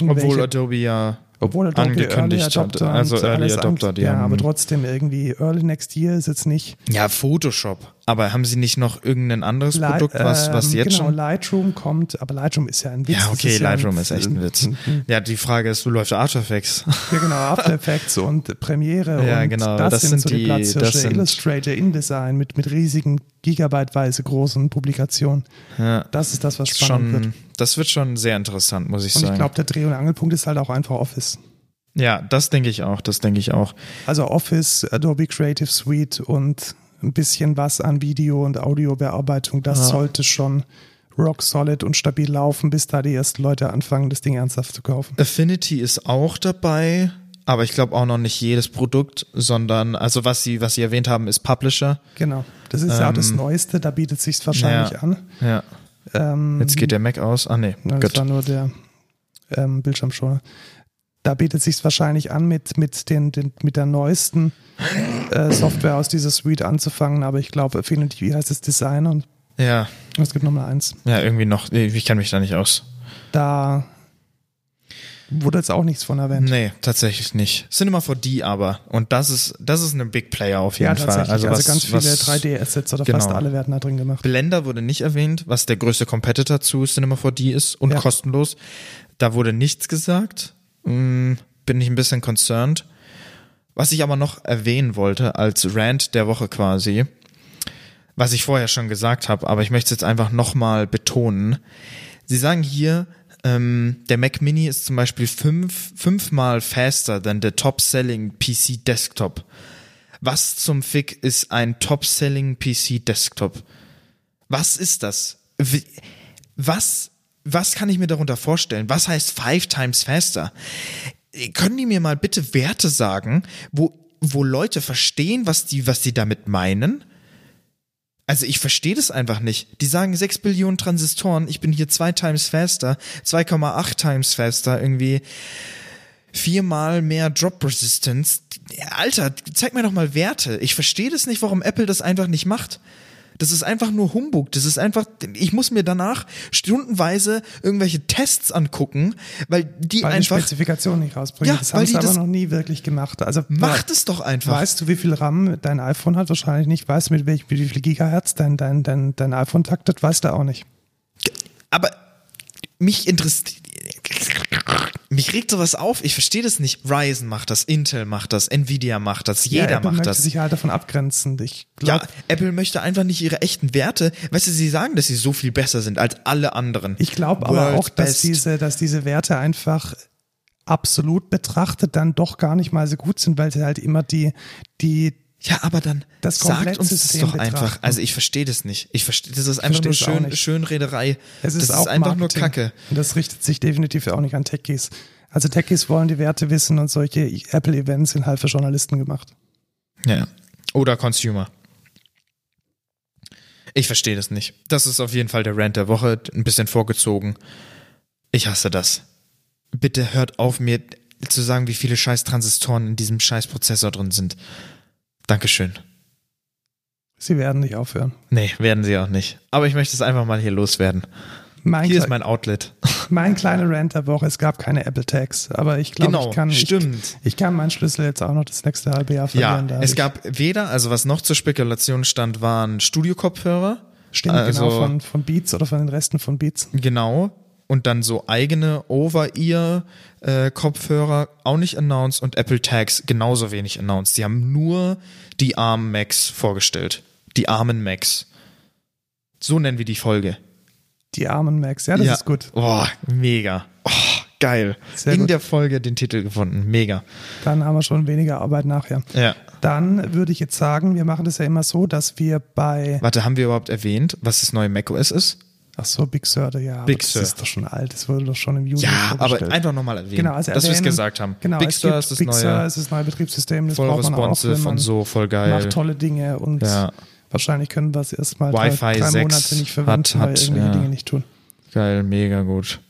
Obwohl Adobe ja obwohl Adobe angekündigt Early hat. Also Early Adopter, die Ja, haben- aber trotzdem irgendwie Early Next Year ist jetzt nicht. Ja, Photoshop. Aber haben sie nicht noch irgendein anderes Produkt, was, was ähm, jetzt genau, schon Lightroom kommt, aber Lightroom ist ja ein Witz. Ja, okay, ist ja Lightroom ist echt ein Witz. Ja, die Frage ist, du läufst After Effects. Ja, genau, After Effects und Premiere Ja, und genau, das, das sind, sind so die, die- Platzhirsche. Illustrator, InDesign mit, mit riesigen, gigabyteweise großen Publikationen. Ja, Das ist das, was spannend wird. schon, das wird schon sehr interessant, muss ich Und ich sagen. glaube, der Dreh- und Angelpunkt ist halt auch einfach Office. ja, das denke ich auch, das denke ich auch. Also Office, Adobe Creative Suite und ein bisschen was an Video- und Audiobearbeitung, das Ja. sollte schon rock solid und stabil laufen, bis da die ersten Leute anfangen, das Ding ernsthaft zu kaufen. Affinity ist auch dabei, aber ich glaube auch noch nicht jedes Produkt, sondern, also was sie, was sie erwähnt haben, ist Publisher. Genau. Das ist ja auch das Ähm, Neueste, da bietet sich wahrscheinlich ja. an. Ja. Ähm, Jetzt geht der Mac aus. Ah, nee. Das Gut. war nur der ähm, Bildschirmschoner. Da bietet sich wahrscheinlich an, mit, mit, den, den, mit der neuesten äh, Software aus dieser Suite anzufangen, aber ich glaube, Affinity, wie heißt es, Design und Ja, es gibt nochmal eins. ja, irgendwie noch. Ich kenne mich da nicht aus. Da wurde jetzt auch nichts von erwähnt. Nee, tatsächlich nicht. Cinema 4D aber. Und das ist, das ist eine Big Player auf jeden ja, Fall. tatsächlich. Also, was, ganz viele was, 3D-Assets oder genau. fast alle werden da drin gemacht. Blender wurde nicht erwähnt, was der größte Competitor zu Cinema 4D ist und Ja. kostenlos. Da wurde nichts gesagt. Hm, bin ich ein bisschen concerned. Was ich aber noch erwähnen wollte als Rant der Woche quasi, was ich vorher schon gesagt habe, aber ich möchte es jetzt einfach nochmal betonen. Sie sagen hier, ähm, der Mac Mini ist zum Beispiel fünf, fünfmal faster than the top-selling PC Desktop. Was zum Fick ist ein top-selling PC Desktop? Was ist das? Was, was kann ich mir darunter vorstellen? Was heißt five times faster? Können die mir mal bitte Werte sagen, wo, wo Leute verstehen, was die, was die damit meinen? Also ich verstehe das einfach nicht. Die sagen 6 Billionen Transistoren, ich bin hier zwei times faster, 2,8 times faster, irgendwie viermal mehr Drop Resistance. Alter, zeig mir doch mal Werte. Ich verstehe das nicht, warum Apple das einfach nicht macht. Das ist einfach nur Humbug. Das ist einfach, ich muss mir danach stundenweise irgendwelche Tests angucken, weil die Weil die einfach, Spezifikation nicht rausbringen. Ja, das haben sie die aber noch nie wirklich gemacht. Also macht es doch einfach. Weißt du, wie viel RAM dein iPhone hat? Wahrscheinlich nicht. Weißt du, mit, welch, mit wie viel Gigahertz dein, dein, dein, dein iPhone taktet? Weißt du auch nicht. Aber mich interessiert, mich regt sowas auf. Ich verstehe das nicht. Ryzen macht das, Intel macht das, Nvidia macht das, jeder ja, Apple macht möchte das. sich halt davon abgrenzen. Ich Ja, glaube, Apple möchte einfach nicht ihre echten Werte. Weißt du, sie sagen, dass sie so viel besser sind als alle anderen. ich glaube aber auch, dass best. diese, dass diese Werte einfach absolut betrachtet dann doch gar nicht mal so gut sind, weil sie halt immer die, die Ja, aber dann Das sagt uns das doch einfach. Also ich verstehe das nicht. Ich verstehe, das ist einfach nur versteh's schön. Schönrederei. Es ist das auch ist einfach Marketing. nur Kacke. Und das richtet sich definitiv auch nicht an Techies. Also Techies wollen die Werte wissen und solche Apple-Events sind halt für Journalisten gemacht. Ja. Oder Consumer. Ich verstehe das nicht. Das ist auf jeden Fall der Rant der Woche, ein bisschen vorgezogen. Ich hasse das. Bitte hört auf, mir zu sagen, wie viele scheiß Transistoren in diesem scheiß Prozessor drin sind. Dankeschön. Sie werden nicht aufhören. Nee, werden sie auch nicht. Aber ich möchte es einfach mal hier loswerden. Mein, Hier ist mein Outlet. mein kleiner Rant der Woche, es gab keine Apple Tags, aber ich glaube, Genau, ich kann stimmt. Ich, ich kann meinen Schlüssel jetzt auch noch das nächste halbe Jahr Ja, verlieren. da es ich- gab weder, also was noch zur Spekulation stand, waren Studio-Kopfhörer. Stimmt, also, genau, von, von Beats oder von den Resten von Beats. Genau. Und dann so eigene Over-Ear-Kopfhörer auch nicht announced und Apple Tags genauso wenig announced. Sie haben nur die ARM Max vorgestellt. Die armen Macs. So nennen wir die Folge. Die armen Macs, ja, das ist gut. Boah, mega. Oh, geil. Sehr In gut. der Folge den Titel gefunden. Mega. Dann haben wir schon weniger Arbeit nachher. Ja. Dann würde ich jetzt sagen, wir machen das ja immer so, dass wir bei, Warte, haben wir überhaupt erwähnt, was das neue macOS ist? Ach so, Big Sur, ja, Big das Sur. ist doch schon alt, das wurde doch schon im Juni Ja, aber einfach nochmal erwähnen, Genau, also dass wir es gesagt haben. Genau, Big Sur ist das Big Sur neue, ist das neue Betriebssystem, das voll braucht man auch, wenn responsive man so, voll geil. macht tolle Dinge und Ja. wahrscheinlich können wir es erstmal drei, drei 6 Monate nicht verwenden, hat- weil hat, irgendwelche ja. Dinge nicht tun. Geil, mega gut.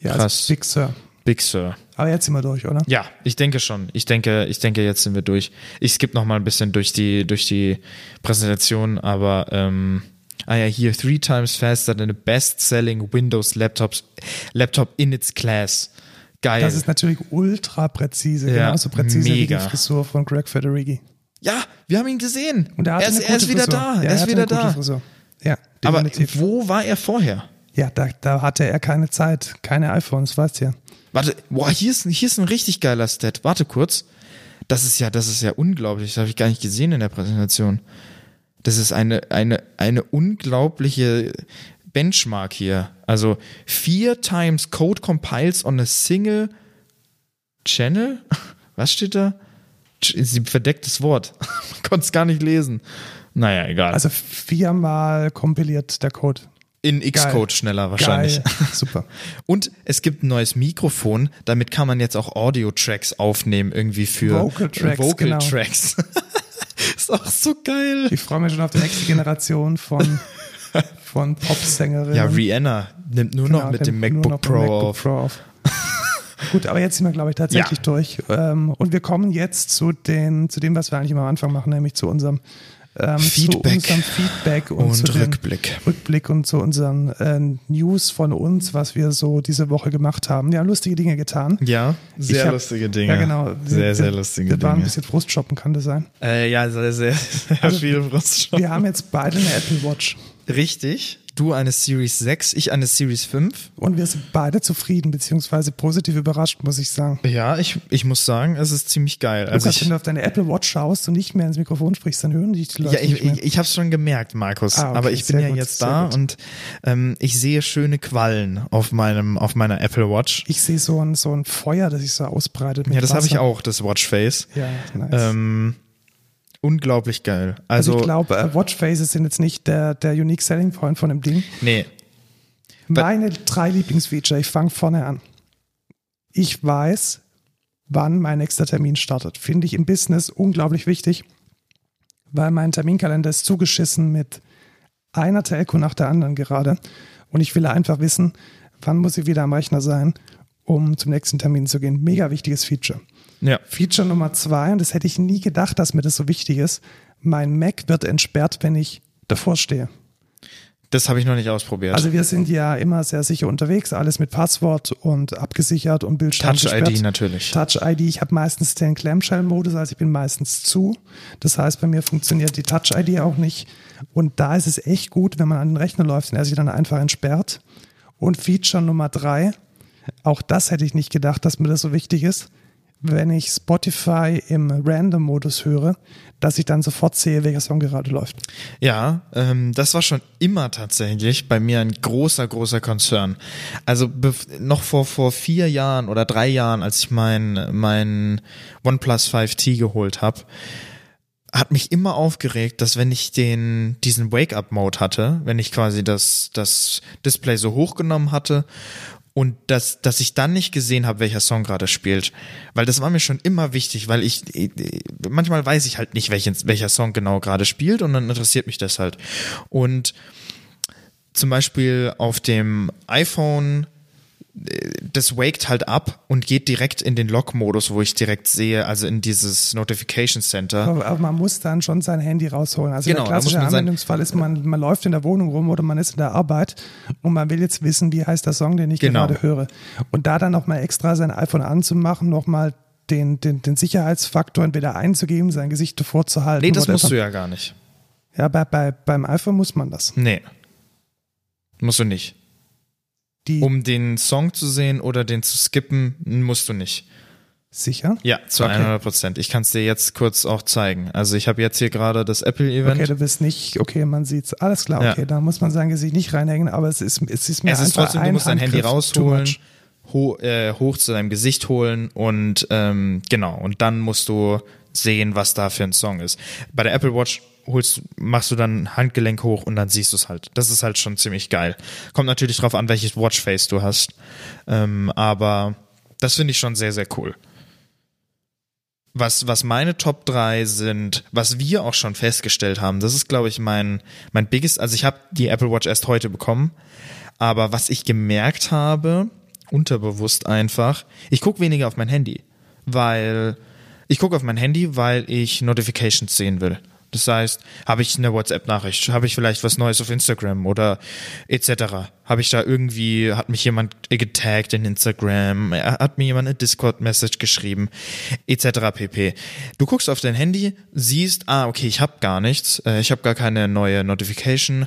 Ja, Krass. Also Big Sur. Big Sur. Aber jetzt sind wir durch, oder? Ja, ich denke schon. Ich denke, ich denke, jetzt sind wir durch. Ich skippe noch mal ein bisschen durch die, durch die Präsentation, aber ähm, ah ja, hier three times faster than the best-selling Windows Laptops Laptop in its class. Geil. Das ist natürlich ultra präzise, Ja, genauso präzise wie mega. die Frisur von Greg Federighi. ja, wir haben ihn gesehen. Und er, hatte er ist, er ist wieder Frisur. da. Ja, er ist wieder da. Frisur. Ja, Aber wo war er vorher? ja, da, da hatte er keine Zeit, keine iPhones, weißt du ja. Warte, boah, hier ist, hier ist ein richtig geiler Stat. Warte kurz. Das ist ja, das ist ja unglaublich. Das habe ich gar nicht gesehen in der Präsentation. Das ist eine, eine, eine unglaubliche Benchmark hier. Also vier times Code compiles on a single channel. Was steht da? Ist ein verdecktes Wort. Man konnte es gar nicht lesen. Naja, egal. Also viermal kompiliert der Code. in Xcode schneller wahrscheinlich. Geil. Super. Und es gibt ein neues Mikrofon, damit kann man jetzt auch Audio-Tracks aufnehmen, irgendwie für Vocal Tracks, Vocal genau. Ist auch so geil. Ich freue mich schon auf die nächste Generation von, von Popsängerinnen. Ja, Rihanna nimmt nur Genau, noch mit dem MacBook noch Pro MacBook auf. Pro auf. Gut, aber jetzt sind wir, glaube ich, tatsächlich Ja. durch. Ähm, und wir kommen jetzt zu, den, zu dem, was wir eigentlich immer am Anfang machen, nämlich zu unserem ähm, Feedback. zu unserem Feedback und, Und zu Rückblick. Rückblick und zu unseren äh, News von uns, was wir so diese Woche gemacht haben. Wir haben lustige Dinge getan. Ja, sehr hab- lustige Dinge. Ja, genau. Sehr, sehr wir- lustige Wir waren ein Dinge. bisschen Frustshoppen, kann das sein. Äh, ja, sehr, sehr, sehr viel Brust schon. Wir haben jetzt beide eine Apple Watch Richtig. Du eine Series 6, ich eine Series 5. und wir sind beide zufrieden, beziehungsweise positiv überrascht, muss ich sagen. Ja, ich, ich muss sagen, es ist ziemlich geil. Also Lukas, ich, wenn du auf deine Apple Watch schaust und nicht mehr ins Mikrofon sprichst, dann hören dich die Leute Ja, ich, ich, ich habe es schon gemerkt, Markus. Ah, okay, aber ich bin ja gut, jetzt da gut. und ähm, ich sehe schöne Quallen auf meinem auf meiner Apple Watch. Ich sehe so ein, so ein Feuer, das sich so ausbreitet. Mit Ja, das habe ich auch, das Watchface. Ja, nice. Ähm, unglaublich geil. also, Also, ich glaube, äh, Watchfaces sind jetzt nicht der, der Unique Selling Point von dem Ding. nee, Meine drei Lieblingsfeature, ich fange vorne an. Ich weiß, wann mein nächster Termin startet. Finde ich im Business unglaublich wichtig, weil mein Terminkalender ist zugeschissen mit einer Telco nach der anderen gerade. Und ich will einfach wissen, wann muss ich wieder am Rechner sein, um zum nächsten Termin zu gehen. Mega wichtiges Feature. Ja, Feature Nummer zwei, und das hätte ich nie gedacht, dass mir das so wichtig ist. Mein Mac wird entsperrt, wenn ich davor stehe. das habe ich noch nicht ausprobiert. Also wir sind ja immer sehr sicher unterwegs, alles mit Passwort und abgesichert und Bildschirm Touch ID gesperrt. natürlich. Touch ID, ich habe meistens den Clamshell-Modus, also ich bin meistens zu. Das heißt, bei mir funktioniert die Touch ID auch nicht. Und da ist es echt gut, wenn man an den Rechner läuft und er sich dann einfach entsperrt. Und Feature Nummer drei, Auch das hätte ich nicht gedacht, dass mir das so wichtig ist. Wenn ich Spotify im Random-Modus höre, dass ich dann sofort sehe, welcher Song gerade läuft. Ja, ähm, das war schon immer tatsächlich bei mir ein großer, großer Konzern. Also noch vor, vor vier Jahren oder drei Jahren, als ich mein, mein OnePlus 5T geholt habe, hat mich immer aufgeregt, dass wenn ich den diesen Wake-up-Mode hatte, wenn ich quasi das das Display so hochgenommen hatte und dass dass ich dann nicht gesehen habe, welcher Song gerade spielt, weil das war mir schon immer wichtig, weil ich manchmal weiß ich halt nicht, welchen, welcher Song genau gerade spielt und dann interessiert mich das halt. Und zum Beispiel auf dem iPhone das waked halt ab und geht direkt in den Log-Modus, wo ich direkt sehe, also in dieses Notification Center. Aber, aber, man muss dann schon sein Handy rausholen. Also genau, der klassische Anwendungsfall ist, man, man läuft in der Wohnung rum oder man ist in der Arbeit und man will jetzt wissen, wie heißt der Song, den ich genau. gerade höre. Und da dann nochmal extra sein iPhone anzumachen, nochmal den, den, den Sicherheitsfaktor entweder einzugeben, sein Gesicht davor zu halten. Nee, das musst du ja gar nicht. Ja, bei, bei, beim iPhone muss man das. Nee. Musst du nicht. Die um den Song zu sehen oder den zu skippen, musst du nicht. Sicher? Ja, zu okay. 100 Prozent. Ich kann es dir jetzt kurz auch zeigen. Also ich habe jetzt hier gerade das Apple-Event. Okay, du bist nicht, okay, man sieht's. Alles klar, okay, ja. da muss man sagen, sich nicht reinhängen, aber es ist, es ist mir es ist trotzdem, du musst dein Handy rausholen, ho äh, hoch zu deinem Gesicht holen und ähm, genau, und dann musst du sehen, was da für ein Song ist. Bei der Apple Watch holst, machst du dann Handgelenk hoch und dann siehst du es halt. Das ist halt schon ziemlich geil. Kommt natürlich drauf an, welches Watchface du hast. Ähm, aber das finde ich schon sehr, sehr cool. Was, was meine Top 3 sind, was wir auch schon festgestellt haben, das ist, glaube ich, mein, mein biggest, also ich habe die Apple Watch erst heute bekommen, aber was ich gemerkt habe, unterbewusst einfach, ich gucke weniger auf mein Handy, weil ich gucke auf mein Handy, weil ich Notifications sehen will. Das heißt, habe ich eine WhatsApp-Nachricht, habe ich vielleicht was Neues auf Instagram oder etc. Habe ich da irgendwie, hat mich jemand getaggt in Instagram, hat mir jemand eine Discord-Message geschrieben, etc. pp. Du guckst auf dein Handy, siehst, ah, okay, ich habe gar nichts, äh, ich habe gar keine neue Notification.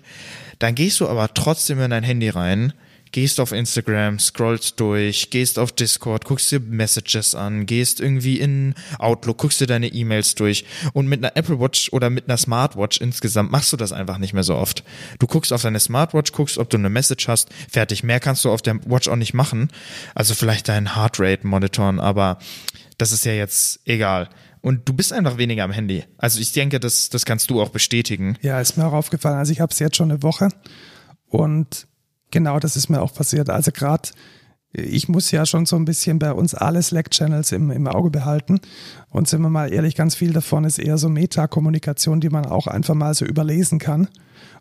Dann gehst du aber trotzdem in dein Handy rein, gehst auf Instagram, scrollst durch, gehst auf Discord, guckst dir Messages an, gehst irgendwie in Outlook, guckst dir deine E-Mails durch und mit einer Apple Watch oder mit einer Smartwatch insgesamt machst du das einfach nicht mehr so oft. Du guckst auf deine Smartwatch, guckst, ob du eine Message hast, fertig. Mehr kannst du auf der Watch auch nicht machen. Also vielleicht deinen Heartrate monitoren, aber das ist ja jetzt egal. Und du bist einfach weniger am Handy. Also ich denke, das, das kannst du auch bestätigen. Ja, ist mir auch aufgefallen. Also ich habe es jetzt schon eine Woche und Genau, das ist mir auch passiert. Also gerade, ich muss ja schon so ein bisschen bei uns alle Slack-Channels im, im Auge behalten. Und sind wir mal ehrlich, ganz viel davon ist eher so Metakommunikation, die man auch einfach mal so überlesen kann.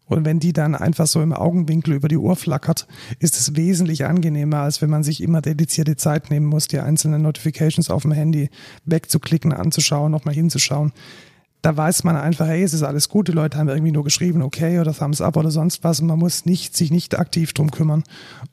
Und wenn die dann einfach so im Augenwinkel über die Uhr flackert, ist es wesentlich angenehmer, als wenn man sich immer dedizierte Zeit nehmen muss, die einzelnen Notifications auf dem Handy wegzuklicken, anzuschauen, nochmal hinzuschauen da weiß man einfach, hey, es ist alles gut, die Leute haben irgendwie nur geschrieben, okay oder Thumbs up oder sonst was und man muss nicht, sich nicht aktiv drum kümmern.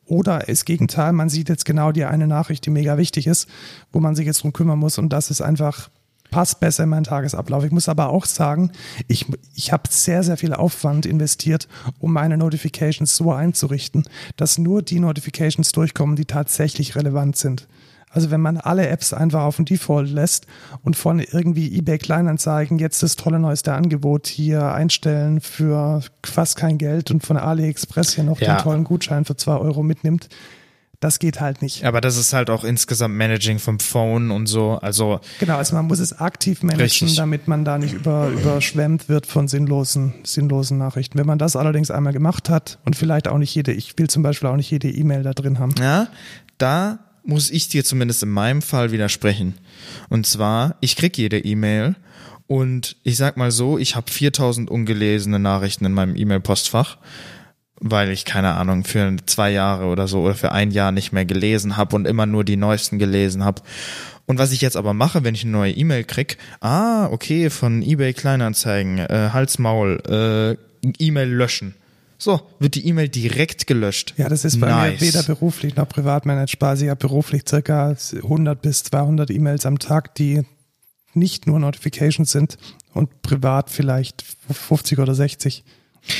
Oder das Gegenteil, man sieht jetzt genau die eine Nachricht, die mega wichtig ist, wo man sich jetzt drum kümmern muss und das ist einfach, passt besser in meinen Tagesablauf. Ich muss aber auch sagen, ich, ich habe sehr, sehr viel Aufwand investiert, um meine Notifications so einzurichten, dass nur die Notifications durchkommen, die tatsächlich relevant sind. Also wenn man alle Apps einfach auf den Default lässt und von irgendwie eBay Kleinanzeigen jetzt das tolle neueste Angebot hier einstellen für fast kein Geld und von AliExpress hier noch ja. den tollen Gutschein für zwei Euro mitnimmt, das geht halt nicht. Aber das ist halt auch insgesamt Managing vom Phone und so. Also genau, also man muss es aktiv managen, richtig. damit man da nicht über, überschwemmt wird von sinnlosen, sinnlosen Nachrichten. Wenn man das allerdings einmal gemacht hat und vielleicht auch nicht jede, ich will zum Beispiel auch nicht jede E-Mail da drin haben. Ja, da muss ich dir zumindest in meinem Fall widersprechen. Und zwar, ich krieg jede E-Mail und ich sag mal so, ich habe 4000 ungelesene Nachrichten in meinem E-Mail-Postfach, weil ich keine Ahnung für zwei Jahre oder so oder für ein Jahr nicht mehr gelesen habe und immer nur die neuesten gelesen habe. Und was ich jetzt aber mache, wenn ich eine neue E-Mail krieg, ah, okay, von eBay Kleinanzeigen, äh, Hals Maul, äh, E-Mail löschen. So, wird die E-Mail direkt gelöscht. Ja, das ist bei nice. mir weder beruflich noch privat managbar. Ich habe beruflich circa 100 bis 200 E-Mails am Tag, die nicht nur Notifications sind und privat vielleicht 50 oder 60.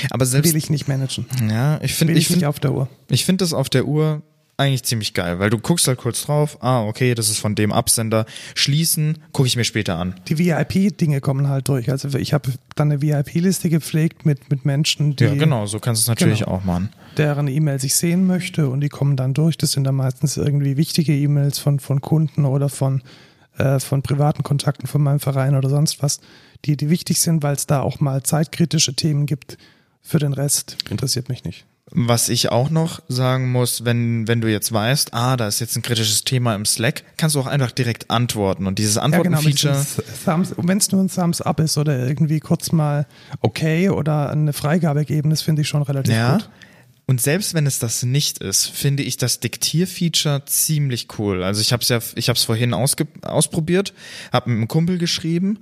Aber selbst will ich nicht managen. Ja, ich finde ich, find, auf der Uhr. Ich finde das auf der Uhr eigentlich ziemlich geil, weil du guckst halt kurz drauf, ah, okay, das ist von dem Absender. Schließen, gucke ich mir später an. Die VIP-Dinge kommen halt durch. Also ich habe dann eine VIP-Liste gepflegt mit, mit Menschen, die. Ja, genau, so kannst du es natürlich Genau. auch machen. deren E-Mails ich sehen möchte und die kommen dann durch. Das sind dann meistens irgendwie wichtige E-Mails von, von Kunden oder von, äh, von privaten Kontakten von meinem Verein oder sonst was, die, die wichtig sind, weil es da auch mal zeitkritische Themen gibt. Für den Rest interessiert mich nicht. Was ich auch noch sagen muss, wenn, wenn du jetzt weißt, ah, da ist jetzt ein kritisches Thema im Slack, kannst du auch einfach direkt antworten. Und dieses Ja, genau. Antworten-Feature, diesem Thumbs, wenn es nur ein Thumbs up ist oder irgendwie kurz mal okay oder eine Freigabe geben, das finde ich schon relativ ja. gut. Und selbst wenn es das nicht ist, finde ich das Diktierfeature ziemlich cool. Also ich habe es ja, ich habe es vorhin ausprobiert, habe mit einem Kumpel geschrieben.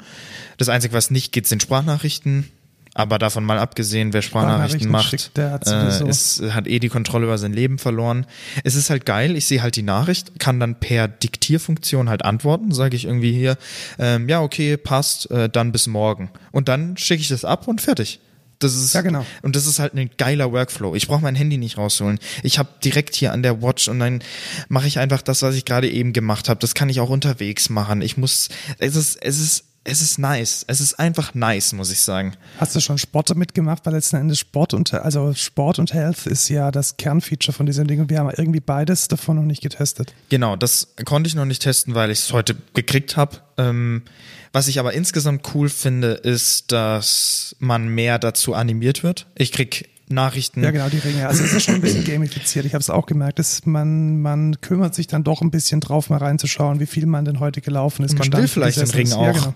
Das Einzige, was nicht geht, sind Sprachnachrichten. Aber davon mal abgesehen, wer Sprachnachrichten macht, schickt, äh, ist, hat eh die Kontrolle über sein Leben verloren. Es ist halt geil, ich sehe halt die Nachricht, kann dann per Diktierfunktion halt antworten, sage ich irgendwie hier, ähm, ja, okay, passt, äh, dann bis morgen. Und dann schicke ich das ab und fertig. Das ist, Ja, genau. Und das ist halt ein geiler Workflow. Ich brauche mein Handy nicht rausholen. Ich habe direkt hier an der Watch und dann mache ich einfach das, was ich gerade eben gemacht habe. Das kann ich auch unterwegs machen. Ich muss, es ist, es ist, es ist nice. Es ist einfach nice, muss ich sagen. Hast du schon Sport damit gemacht? Weil letzten Endes Sport und also Sport und Health ist ja das Kernfeature von diesem Ding und wir haben irgendwie beides davon noch nicht getestet. Genau, das konnte ich noch nicht testen, weil ich es heute gekriegt habe. Ähm, was ich aber insgesamt cool finde, ist, dass man mehr dazu animiert wird. Ich krieg Nachrichten. Ja, genau, die Ringe. Also es ist schon ein bisschen gamifiziert. Ich habe es auch gemerkt, dass man, man kümmert sich dann doch ein bisschen drauf, mal reinzuschauen, wie viel man denn heute gelaufen ist. Man will vielleicht den Ring auch Ja, genau.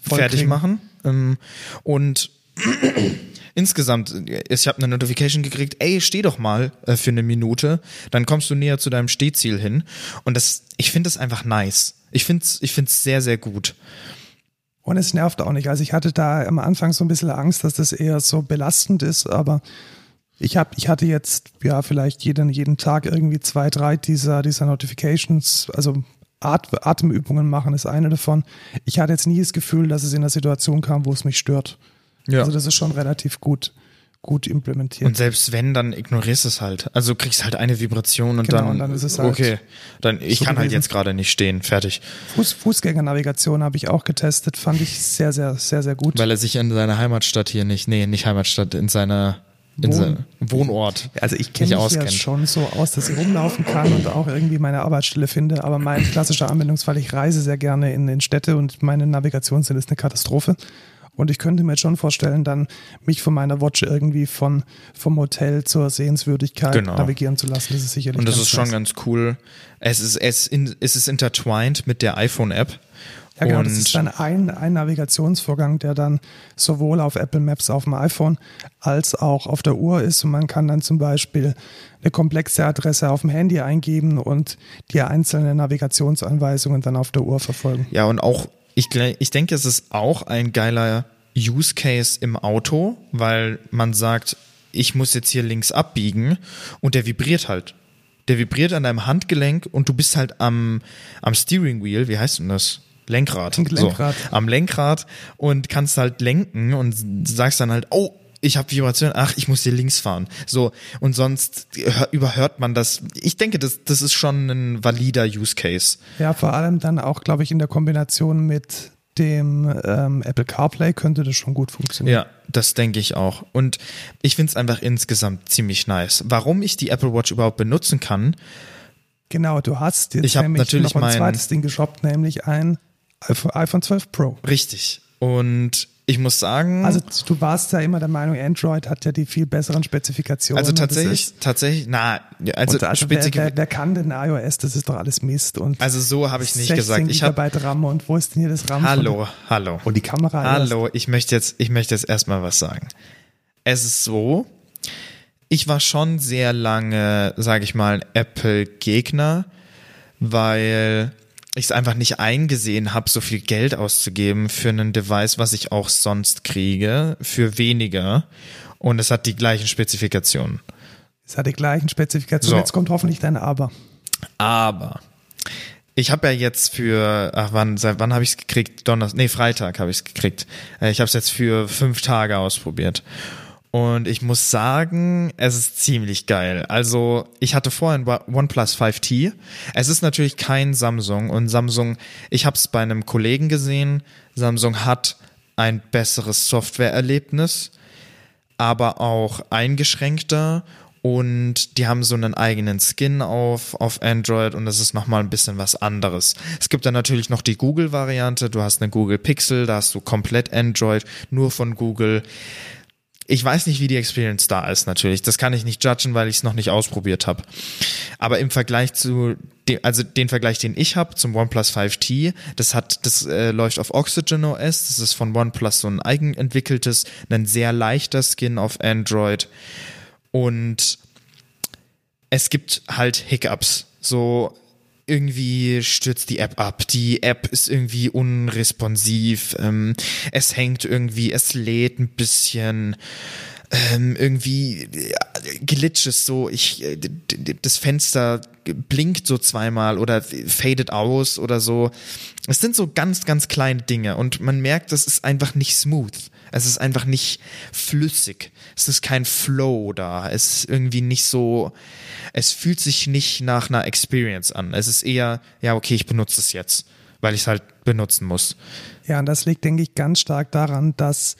Fertig kriegen. machen. Ähm, und insgesamt, ich habe eine Notification gekriegt, ey, steh doch mal äh, für eine Minute, dann kommst du näher zu deinem Stehziel hin. Und das, ich finde das einfach nice. Ich finde es ich find's sehr, sehr gut. Und es nervt auch nicht. Also ich hatte da am Anfang so ein bisschen Angst, dass das eher so belastend ist, aber ich habe, ich hatte jetzt ja vielleicht jeden, jeden Tag irgendwie zwei, drei dieser, dieser Notifications, also At Atemübungen machen ist eine davon. Ich hatte jetzt nie das Gefühl, dass es in einer Situation kam, wo es mich stört. Ja. Also das ist schon relativ gut, gut implementiert. Und selbst wenn, dann ignorierst es halt. Also kriegst halt eine Vibration und Genau, dann, und dann ist es halt okay, dann ich so kann halt gewesen. jetzt gerade nicht stehen, fertig, Fuß, Fußgängernavigation habe ich auch getestet, fand ich sehr, sehr, sehr, sehr gut. weil er sich in seiner Heimatstadt hier nicht, nee, nicht Heimatstadt, in seiner in Wohn- Wohnort. Also ich kenne mich ja schon so aus, dass ich rumlaufen kann und auch irgendwie meine Arbeitsstelle finde, aber mein klassischer Anwendungsfall, ich reise sehr gerne in, in Städte und meine Navigationssinn ist eine Katastrophe. Und ich könnte mir jetzt schon vorstellen, dann mich von meiner Watch irgendwie von, vom Hotel zur Sehenswürdigkeit Genau. navigieren zu lassen. Das ist sicherlich Und das ganz ist schon nice. ganz cool. Es ist, es, in, es ist intertwined mit der iPhone-App. Ja, genau, und das ist dann ein, ein Navigationsvorgang, der dann sowohl auf Apple Maps auf dem iPhone als auch auf der Uhr ist. Und man kann dann zum Beispiel eine komplexe Adresse auf dem Handy eingeben und die einzelnen Navigationsanweisungen dann auf der Uhr verfolgen. ja, und auch, ich, ich denke, es ist auch ein geiler Use Case im Auto, weil man sagt, ich muss jetzt hier links abbiegen und der vibriert halt. Der vibriert an deinem Handgelenk und du bist halt am, am Steering Wheel, wie heißt denn das? Lenkrad. Lenkrad. So, am Lenkrad und kannst halt lenken und sagst dann halt, oh, ich habe Vibration, ach, ich muss hier links fahren. So, und sonst hör- überhört man das. Ich denke, das, das ist schon ein valider Use Case. Ja, vor allem dann auch, glaube ich, in der Kombination mit dem ähm, Apple CarPlay könnte das schon gut funktionieren. Ja, das denke ich auch. Und ich finde es einfach insgesamt ziemlich nice. Warum ich die Apple Watch überhaupt benutzen kann, Genau, du hast jetzt Ich nämlich natürlich noch ein mein- zweites Ding geshoppt, nämlich ein iPhone iPhone 12 Pro. richtig. Und ich muss sagen, Also du warst ja immer der Meinung, Android hat ja die viel besseren Spezifikationen. also tatsächlich, tatsächlich, na, also, also wer, wer, wer kann denn iOS? Das ist doch alles Mist. Und also so habe ich nicht 16 gesagt. Ich habe RAM und wo ist denn hier das RAM? Hallo, hallo. Und die Kamera. Hallo, ich möchte jetzt, ich möchte jetzt erstmal was sagen. Es ist so, ich war schon sehr lange, sage ich mal, Apple-Gegner, weil ich es einfach nicht eingesehen habe, so viel Geld auszugeben für ein Device, was ich auch sonst kriege, für weniger. Und es hat die gleichen Spezifikationen. Es hat die gleichen Spezifikationen. So. Jetzt kommt hoffentlich dein Aber. Aber ich habe ja jetzt für, ach wann, seit wann habe ich es gekriegt? Donnerstag, nee, Freitag habe ich es gekriegt. Äh, Ich habe es jetzt für fünf Tage ausprobiert. Und ich muss sagen, es ist ziemlich geil. Also, ich hatte vorhin OnePlus 5T. Es ist natürlich kein Samsung und Samsung, ich habe es bei einem Kollegen gesehen, Samsung hat ein besseres Softwareerlebnis, aber auch eingeschränkter und die haben so einen eigenen Skin auf, auf Android und das ist nochmal ein bisschen was anderes. Es gibt dann natürlich noch die Google-Variante, du hast eine Google Pixel, da hast du komplett Android, nur von Google. Ich weiß nicht, wie die Experience da ist natürlich. Das kann ich nicht judgen, weil ich es noch nicht ausprobiert habe. Aber im Vergleich zu, dem, also den Vergleich, den ich habe zum OnePlus 5T, das hat, das äh, läuft auf Oxygen OS. Das ist von OnePlus so ein eigenentwickeltes, ein sehr leichter Skin auf Android. Und es gibt halt Hiccups. So irgendwie stürzt die App ab. Die App ist irgendwie unresponsiv. Ähm, es hängt irgendwie, es lädt ein bisschen. Ähm, irgendwie ja, glitches so, ich äh, das Fenster blinkt so zweimal oder fadet aus oder so. Es sind so ganz, ganz kleine Dinge und man merkt, das ist einfach nicht smooth. Es ist einfach nicht flüssig. Es ist kein Flow da. Es ist irgendwie nicht so, es fühlt sich nicht nach einer Experience an. Es ist eher, ja, okay, ich benutze es jetzt, weil ich es halt benutzen muss. Ja, und das liegt, denke ich, ganz stark daran, dass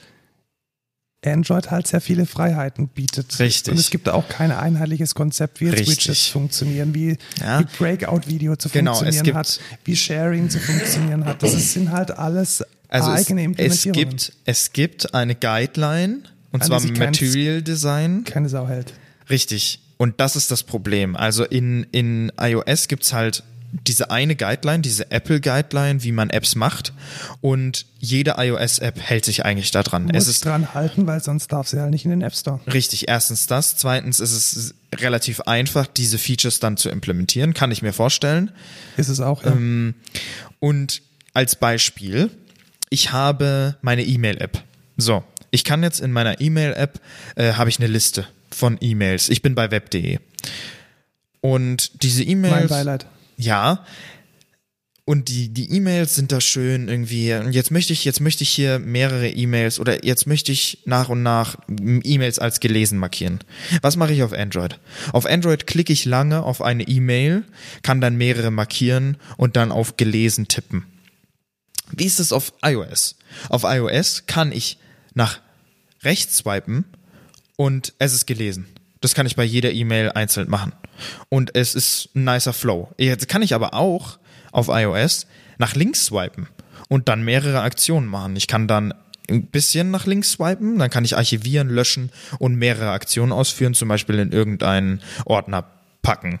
Android halt sehr viele Freiheiten bietet. Richtig. Und es gibt auch kein einheitliches Konzept, wie jetzt Widgets funktionieren, wie, ja. wie Breakout-Video zu genau, funktionieren hat, wie Sharing zu funktionieren hat. Das sind halt alles also Implementierungen. Es, es, gibt, es gibt eine Guideline, und zwar Material Design. Keine Sau hält. Richtig. Und das ist das Problem. Also in, in iOS gibt's halt diese eine Guideline, diese Apple Guideline, wie man Apps macht. Und jede iOS-App hält sich eigentlich daran. Muss es ist dran halten, weil sonst darf sie ja nicht in den App Store. Richtig. Erstens das. Zweitens ist es relativ einfach, diese Features dann zu implementieren. Kann ich mir vorstellen. Ist es auch, ja. Ähm, und als Beispiel, ich habe meine E-Mail-App. So. Ich kann jetzt in meiner E-Mail-App, äh, habe ich eine Liste von E-Mails. Ich bin bei web.de. Und diese E-Mails. Mein Beileid. Ja. Und die, die E-Mails sind da schön irgendwie. Und jetzt möchte ich, jetzt möchte ich hier mehrere E-Mails oder jetzt möchte ich nach und nach E-Mails als gelesen markieren. Was mache ich auf Android? Auf Android klicke ich lange auf eine E-Mail, kann dann mehrere markieren und dann auf gelesen tippen. Wie ist es auf iOS? Auf iOS kann ich nach rechts swipen und es ist gelesen. Das kann ich bei jeder E-Mail einzeln machen. Und es ist ein nicer Flow. Jetzt kann ich aber auch auf iOS nach links swipen und dann mehrere Aktionen machen. Ich kann dann ein bisschen nach links swipen, dann kann ich archivieren, löschen und mehrere Aktionen ausführen, zum Beispiel in irgendeinen Ordner packen.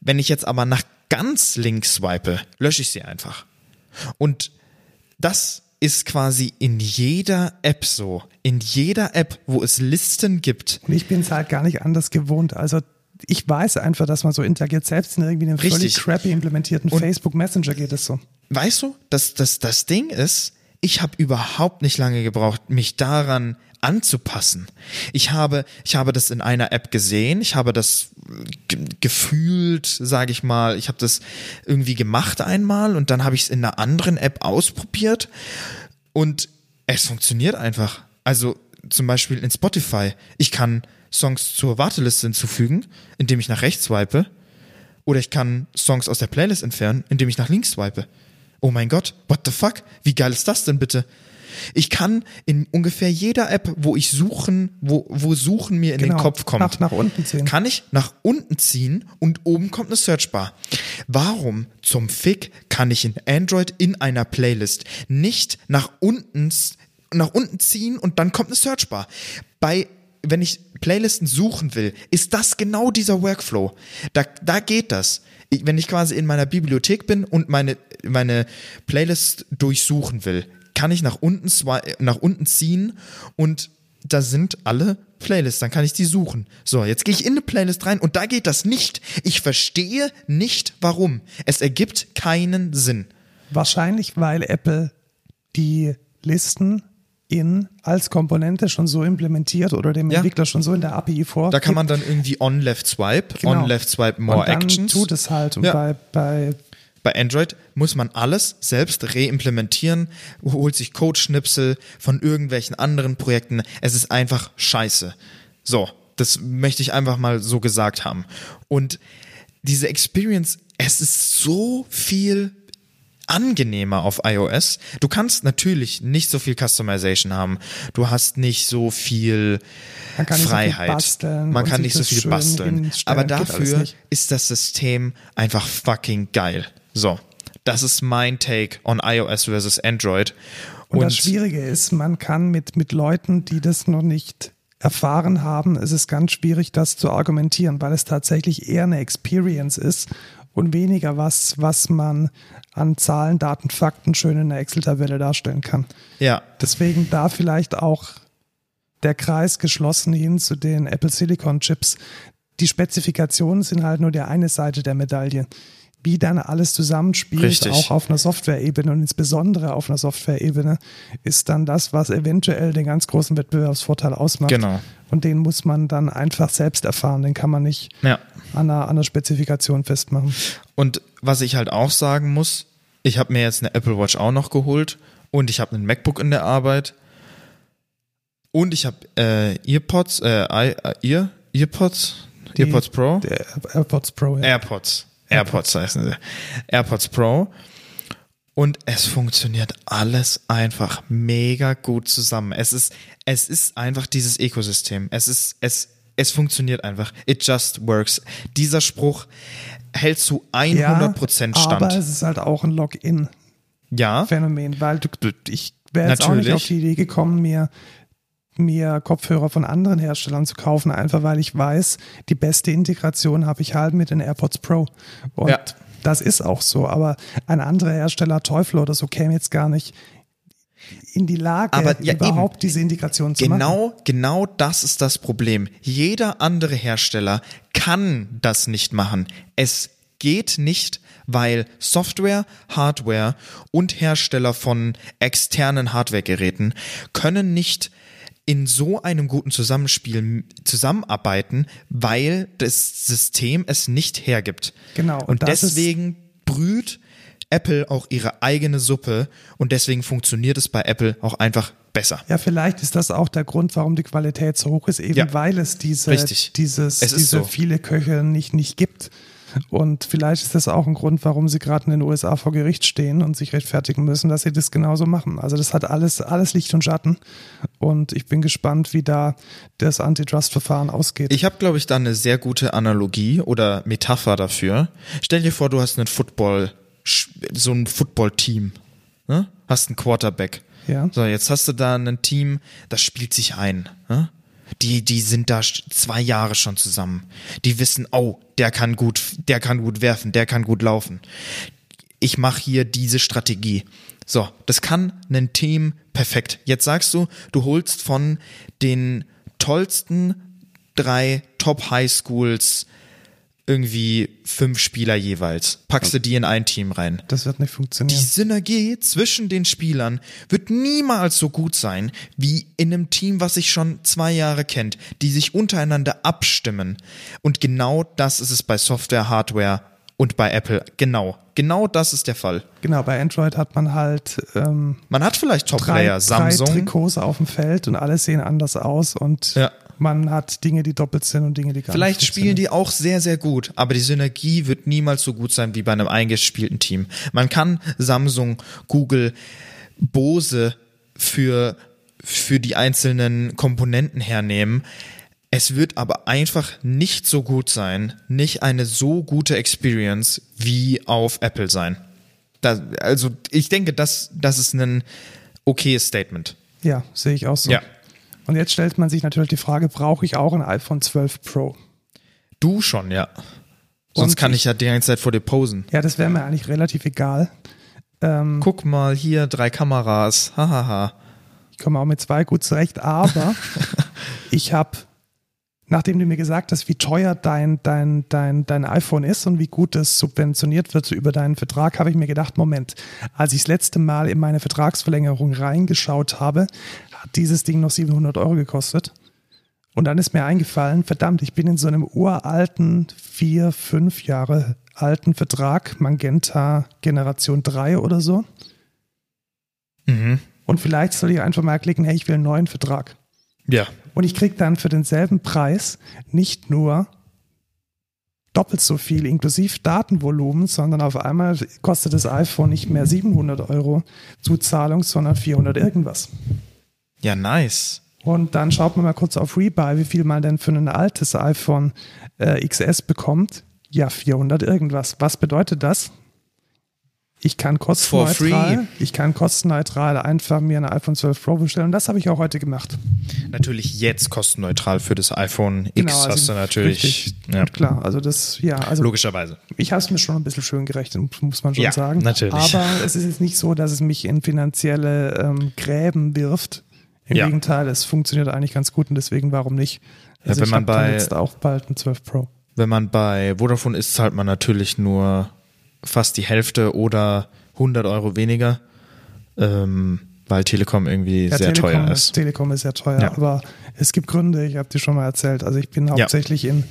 Wenn ich jetzt aber nach ganz links swipe, lösche ich sie einfach. Und das ist quasi in jeder App so. In jeder App, wo es Listen gibt. Und ich bin es halt gar nicht anders gewohnt. Also ich weiß einfach, dass man so interagiert. Selbst in irgendwie einem völlig crappy implementierten Und Facebook Messenger geht es so. Weißt du, dass das, das Ding ist, ich habe überhaupt nicht lange gebraucht, mich daran anzupassen. Ich habe, ich habe das in einer App gesehen, ich habe das gefühlt, sage ich mal, ich habe das irgendwie gemacht einmal und dann habe ich es in einer anderen App ausprobiert und es funktioniert einfach. Also zum Beispiel in Spotify, ich kann Songs zur Warteliste hinzufügen, indem ich nach rechts swipe, oder ich kann Songs aus der Playlist entfernen, indem ich nach links swipe. Oh mein Gott, what the fuck? Wie geil ist das denn bitte? Ich kann in ungefähr jeder App, wo ich suchen, wo, wo Suchen mir in genau, den Kopf kommt, nach, nach unten ziehen. kann ich nach unten ziehen und oben kommt eine Searchbar. Warum zum Fick kann ich in Android in einer Playlist nicht nach unten, nach unten ziehen und dann kommt eine Searchbar? Bei wenn ich Playlisten suchen will, ist das genau dieser Workflow. Da, da geht das. Ich, wenn ich quasi in meiner Bibliothek bin und meine, meine Playlist durchsuchen will, kann ich nach unten, nach unten ziehen und da sind alle Playlists, dann kann ich die suchen. So, jetzt gehe ich in eine Playlist rein und da geht das nicht. Ich verstehe nicht warum. Es ergibt keinen Sinn. Wahrscheinlich, weil Apple die Listen in als Komponente schon so implementiert oder dem ja. Entwickler schon so in der API vor. Da kann man dann irgendwie on left swipe, genau. on left swipe more und dann actions. tut es halt. Und ja. bei, bei Bei Android muss man alles selbst reimplementieren, holt sich Codeschnipsel von irgendwelchen anderen Projekten. Es ist einfach scheiße. So, das möchte ich einfach mal so gesagt haben. Und diese Experience, es ist so viel angenehmer auf iOS. Du kannst natürlich nicht so viel Customization haben. Du hast nicht so viel Man nicht so viel Freiheit. Man kann nicht so viel basteln. Aber dafür ist das System einfach fucking geil. So, das ist mein Take on iOS versus Android. Und, das Schwierige ist, man kann mit, mit Leuten, die das noch nicht erfahren haben, es ist ganz schwierig, das zu argumentieren, weil es tatsächlich eher eine Experience ist und weniger was, was man an Zahlen, Daten, Fakten schön in einer Excel-Tabelle darstellen kann. ja, Deswegen da vielleicht auch der Kreis geschlossen hin zu den Apple Silicon Chips. Die Spezifikationen sind halt nur der eine Seite der Medaille. Wie dann alles zusammenspielt, Richtig. auch auf einer Software-Ebene und insbesondere auf einer Software-Ebene, ist dann das, was eventuell den ganz großen Wettbewerbsvorteil ausmacht. Genau. Und den muss man dann einfach selbst erfahren. Den kann man nicht ja. an einer, an einer Spezifikation festmachen. Und was ich halt auch sagen muss, ich habe mir jetzt eine Apple Watch auch noch geholt und ich habe einen MacBook in der Arbeit und ich habe äh, Earpods, äh, äh, Ear, Earpods, Die- Earpods Pro, AirPods Pro, ja. AirPods, AirPods heißen sie, AirPods Pro und es funktioniert alles einfach mega gut zusammen. Es ist, es ist einfach dieses Ökosystem. Es ist, es, es funktioniert einfach. It just works. Dieser Spruch hält zu 100% stand. Aber es ist halt auch ein Login. Ja, Phänomen, weil du, ich wäre jetzt auch nicht auf die Idee gekommen, mir, mir Kopfhörer von anderen Herstellern zu kaufen, einfach weil ich weiß, die beste Integration habe ich halt mit den AirPods Pro. Und Ja. das ist auch so, aber ein anderer Hersteller, Teufel oder so, käme jetzt gar nicht in die Lage, Aber ja, überhaupt eben. diese Integration zu machen. genau, genau das ist das Problem. Jeder andere Hersteller kann das nicht machen. Es geht nicht, weil Software, Hardware und Hersteller von externen Hardwaregeräten können nicht in so einem guten Zusammenspiel zusammenarbeiten, weil das System es nicht hergibt. Genau, Und und deswegen brüht Apple auch ihre eigene Suppe und deswegen funktioniert es bei Apple auch einfach besser. Ja, vielleicht ist das auch der Grund, warum die Qualität so hoch ist, eben Ja. weil es diese, Richtig. dieses, Es diese so. viele Köche nicht, nicht gibt. Und vielleicht ist das auch ein Grund, warum sie gerade in den USA vor Gericht stehen und sich rechtfertigen müssen, dass sie das genauso machen. Also das hat alles, alles Licht und Schatten. Und ich bin gespannt, wie da das Antitrust-Verfahren ausgeht. Ich habe, glaube ich, da eine sehr gute Analogie oder Metapher dafür. Stell dir vor, du hast einen Football, so ein Football-Team. Ne? Hast einen Quarterback. Ja. So, jetzt hast du da ein Team, das spielt sich ein. Ne? Die, die sind da zwei Jahre schon zusammen. Die wissen, oh, der kann gut, der kann gut werfen, der kann gut laufen. Ich mache hier diese Strategie. So, das kann ein Team perfekt. Jetzt sagst du, du holst von den tollsten drei Top High Schools irgendwie fünf Spieler jeweils. Packst du die in ein Team rein. das wird nicht Die funktionieren. Synergie zwischen den Spielern wird niemals so gut sein wie in einem Team, was sich schon zwei Jahre kennt, die sich untereinander abstimmen. Und genau das ist es bei Software, Hardware und bei Apple. Genau. Genau das ist der Fall. Genau, bei Android hat man halt ähm, Man hat vielleicht drei, Top-Player, drei Samsung. Trikots auf dem Feld und alle sehen anders aus und Ja. Man hat Dinge, die doppelt sind und Dinge, die gar Vielleicht nicht spielen die auch sehr, sehr gut, aber die Synergie wird niemals so gut sein wie bei einem eingespielten Team. Man kann Samsung, Google, Bose für, für die einzelnen Komponenten hernehmen. Es wird aber einfach nicht so gut sein, nicht eine so gute Experience wie auf Apple sein. Da, also ich denke, das, das ist ein okayes Statement. Ja, sehe ich auch so. Ja. Und jetzt stellt man sich natürlich die Frage, brauche ich auch ein iPhone 12 Pro? Du schon, ja. Sonst Und kann ich- ja die ganze Zeit vor dir posen. Ja, das wäre mir eigentlich relativ egal. Ähm, Guck mal, hier drei Kameras. Hahaha. ich komme auch mit zwei gut zurecht, aber ich habe, nachdem du mir gesagt hast, wie teuer dein, dein, dein, dein iPhone ist und wie gut es subventioniert wird über deinen Vertrag, habe ich mir gedacht, Moment, als ich das letzte Mal in meine Vertragsverlängerung reingeschaut habe, hat dieses Ding noch 700 Euro gekostet. Und dann ist mir eingefallen, verdammt, ich bin in so einem uralten, vier, fünf Jahre alten Vertrag, Magenta Generation 3 oder so. Mhm. Und vielleicht soll ich einfach mal klicken, hey, ich will einen neuen Vertrag. Ja. Und ich kriege dann für denselben Preis nicht nur doppelt so viel inklusiv Datenvolumen, sondern auf einmal kostet das iPhone nicht mehr 700 Euro Zuzahlung, sondern 400 irgendwas. Ja, nice. Und dann schaut man mal kurz auf Rebuy, wie viel man denn für ein altes iPhone äh, XS bekommt. Ja, 400 irgendwas. Was bedeutet das? Ich kann kostenneutral, ich kann kostenneutral einfach mir ein iPhone 12 Pro bestellen und das habe ich auch heute gemacht. Natürlich jetzt kostenneutral für das iPhone X genau, also hast du natürlich. Richtig, ja. Klar, also das, ja, also. Logischerweise. Ich habe es mir schon ein bisschen schön gerechnet, muss man schon ja, sagen. Natürlich. Aber es ist jetzt nicht so, dass es mich in finanzielle ähm, Gräben wirft. Im ja. Gegenteil, es funktioniert eigentlich ganz gut und deswegen warum nicht? Also ja, wenn man bei jetzt auch bald ein 12 Pro. Wenn man bei Vodafone ist, zahlt man natürlich nur fast die Hälfte oder 100 Euro weniger, ähm, weil Telekom irgendwie ja, sehr Telekom teuer ist. Telekom ist sehr teuer, aber es gibt Gründe, ich habe dir schon mal erzählt. Also ich bin hauptsächlich in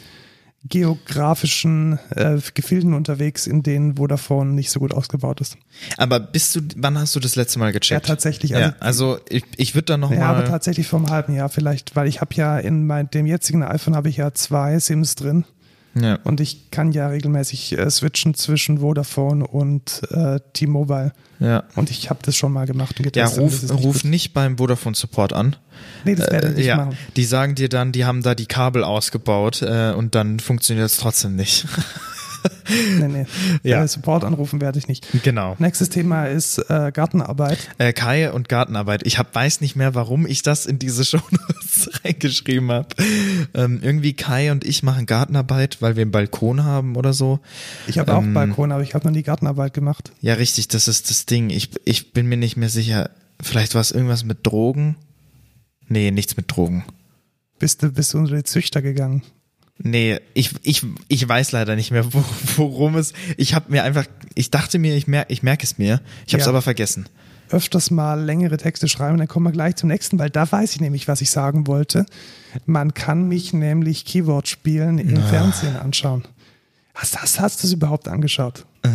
geografischen äh, Gefilden unterwegs, in denen Vodafone nicht so gut ausgebaut ist. Aber bist du, wann hast du das letzte Mal gecheckt? Ja, tatsächlich. Also, ja, also ich, ich würde dann noch ja, mal. Ja, aber tatsächlich vor einem halben Jahr vielleicht, weil ich habe ja in mein, dem jetzigen iPhone habe ich ja zwei SIMs drin. Ja. Und ich kann ja regelmäßig äh, switchen zwischen Vodafone und äh, T-Mobile. Ja. Und ich habe das schon mal gemacht und getestet. Ja, ruf, nicht, ruf nicht beim Vodafone Support an. Nee, das werde ich nicht äh, ja, machen. Die sagen dir dann, die haben da die Kabel ausgebaut äh, und dann funktioniert es trotzdem nicht. nee, nee. Ja. Äh, Support anrufen werde ich nicht. Genau. Nächstes Thema ist äh, Gartenarbeit. Äh, Kai und Gartenarbeit. Ich hab, weiß nicht mehr, warum ich das in diese Show reingeschrieben habe. Ähm, irgendwie Kai und ich machen Gartenarbeit, weil wir einen Balkon haben oder so. Ich habe ähm, auch Balkon, aber ich habe noch nie Gartenarbeit gemacht. Ja, richtig, das ist das Ding. Ich, ich bin mir nicht mehr sicher. Vielleicht war es irgendwas mit Drogen. Nee, nichts mit Drogen. Bist du, bist du unter die Züchter gegangen? Nee, ich, ich, ich weiß leider nicht mehr, worum es. Ich habe mir einfach, ich dachte mir, ich merke ich merk es mir. Ich habe es ja. aber vergessen. Öfters mal längere Texte schreiben, dann kommen wir gleich zum nächsten, weil da weiß ich nämlich, was ich sagen wollte. Man kann mich nämlich Keyword spielen im ah. Fernsehen anschauen. Hast, hast, hast du es überhaupt angeschaut? Äh.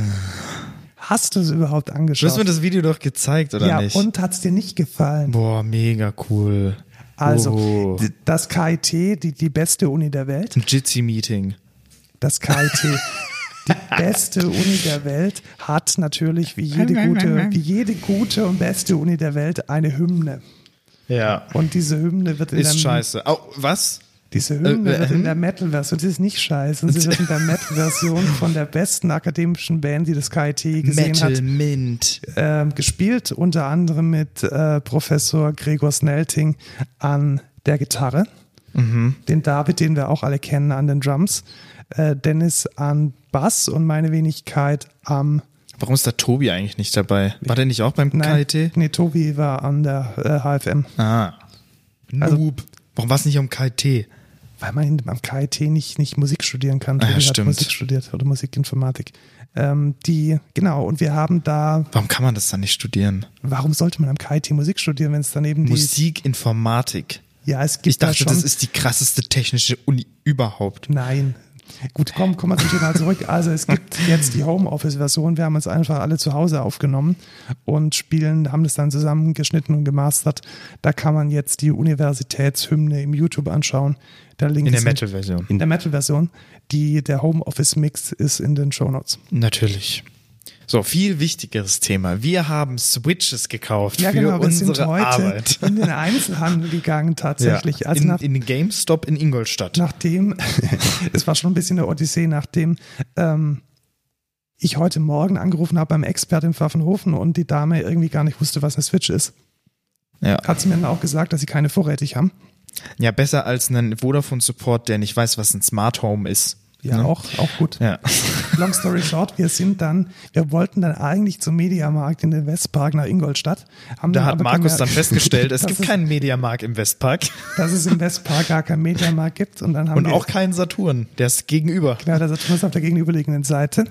Hast du es überhaupt angeschaut? Du hast mir das Video doch gezeigt, oder ja, nicht? Ja, und hat es dir nicht gefallen? Boah, mega cool. Also, oh. das KIT, die, die beste Uni der Welt. Ein Jitsi-Meeting. Das KIT. die beste Uni der Welt hat natürlich wie jede gute, wie jede gute und beste Uni der Welt eine Hymne. Ja. Und diese Hymne wird in Ist scheiße. Oh, was? Diese Hymne äh, wird in hm? der Metal-Version, das ist nicht scheiße, sie wird in der Metal-Version von der besten akademischen Band, die das KIT gesehen Metal hat, Mint. Äh, gespielt, unter anderem mit äh, Professor Gregor Snelting an der Gitarre, mhm. den David, den wir auch alle kennen, an den Drums, äh, Dennis an Bass und meine Wenigkeit am Warum ist da Tobi eigentlich nicht dabei? War der nicht auch beim Nein, KIT? Nee, Tobi war an der äh, HFM. Ah. Also Noob. Also, Warum war es nicht am KIT? Weil man am KIT nicht, nicht Musik studieren kann. Ah, ja, hat stimmt. Musik studiert oder Musikinformatik. Ähm, die, genau, und wir haben da. Warum kann man das dann nicht studieren? Warum sollte man am KIT Musik studieren, wenn es daneben die. Musikinformatik. Ja, es gibt Ich dachte, da schon, das ist die krasseste technische Uni überhaupt. Nein. Gut, komm, kommen wir zum Thema zurück. Also es gibt jetzt die Homeoffice-Version. Wir haben uns einfach alle zu Hause aufgenommen und spielen, haben das dann zusammengeschnitten und gemastert. Da kann man jetzt die Universitätshymne im YouTube anschauen. Der Link In der Metal-Version. In der Metal-Version. Die, der Homeoffice-Mix ist in den Shownotes. Natürlich. So, viel wichtigeres Thema. Wir haben Switches gekauft Ja, für genau, wir unsere sind heute Arbeit. in den Einzelhandel gegangen tatsächlich. Ja, Also in, nach, in den GameStop in Ingolstadt. nachdem, es war schon ein bisschen eine Odyssee, nachdem ähm, ich heute Morgen angerufen habe beim Expert in Pfaffenhofen und die Dame irgendwie gar nicht wusste, was eine Switch ist. Ja. Hat sie mir dann auch gesagt, dass sie keine vorrätig haben. ja, besser als einen Vodafone-Support, der nicht weiß, was ein Smart Home ist. Ja, Ne? auch, auch gut. Ja. Long story short, wir sind dann, wir wollten dann eigentlich zum Mediamarkt in den Westpark nach Ingolstadt. Haben Da hat aber Markus dann festgestellt, es gibt es- keinen Mediamarkt im Westpark dass es im Westpark gar keinen Mediamarkt gibt und dann haben und wir auch keinen Saturn. Der ist gegenüber. Genau, der Saturn ist auf der gegenüberliegenden Seite.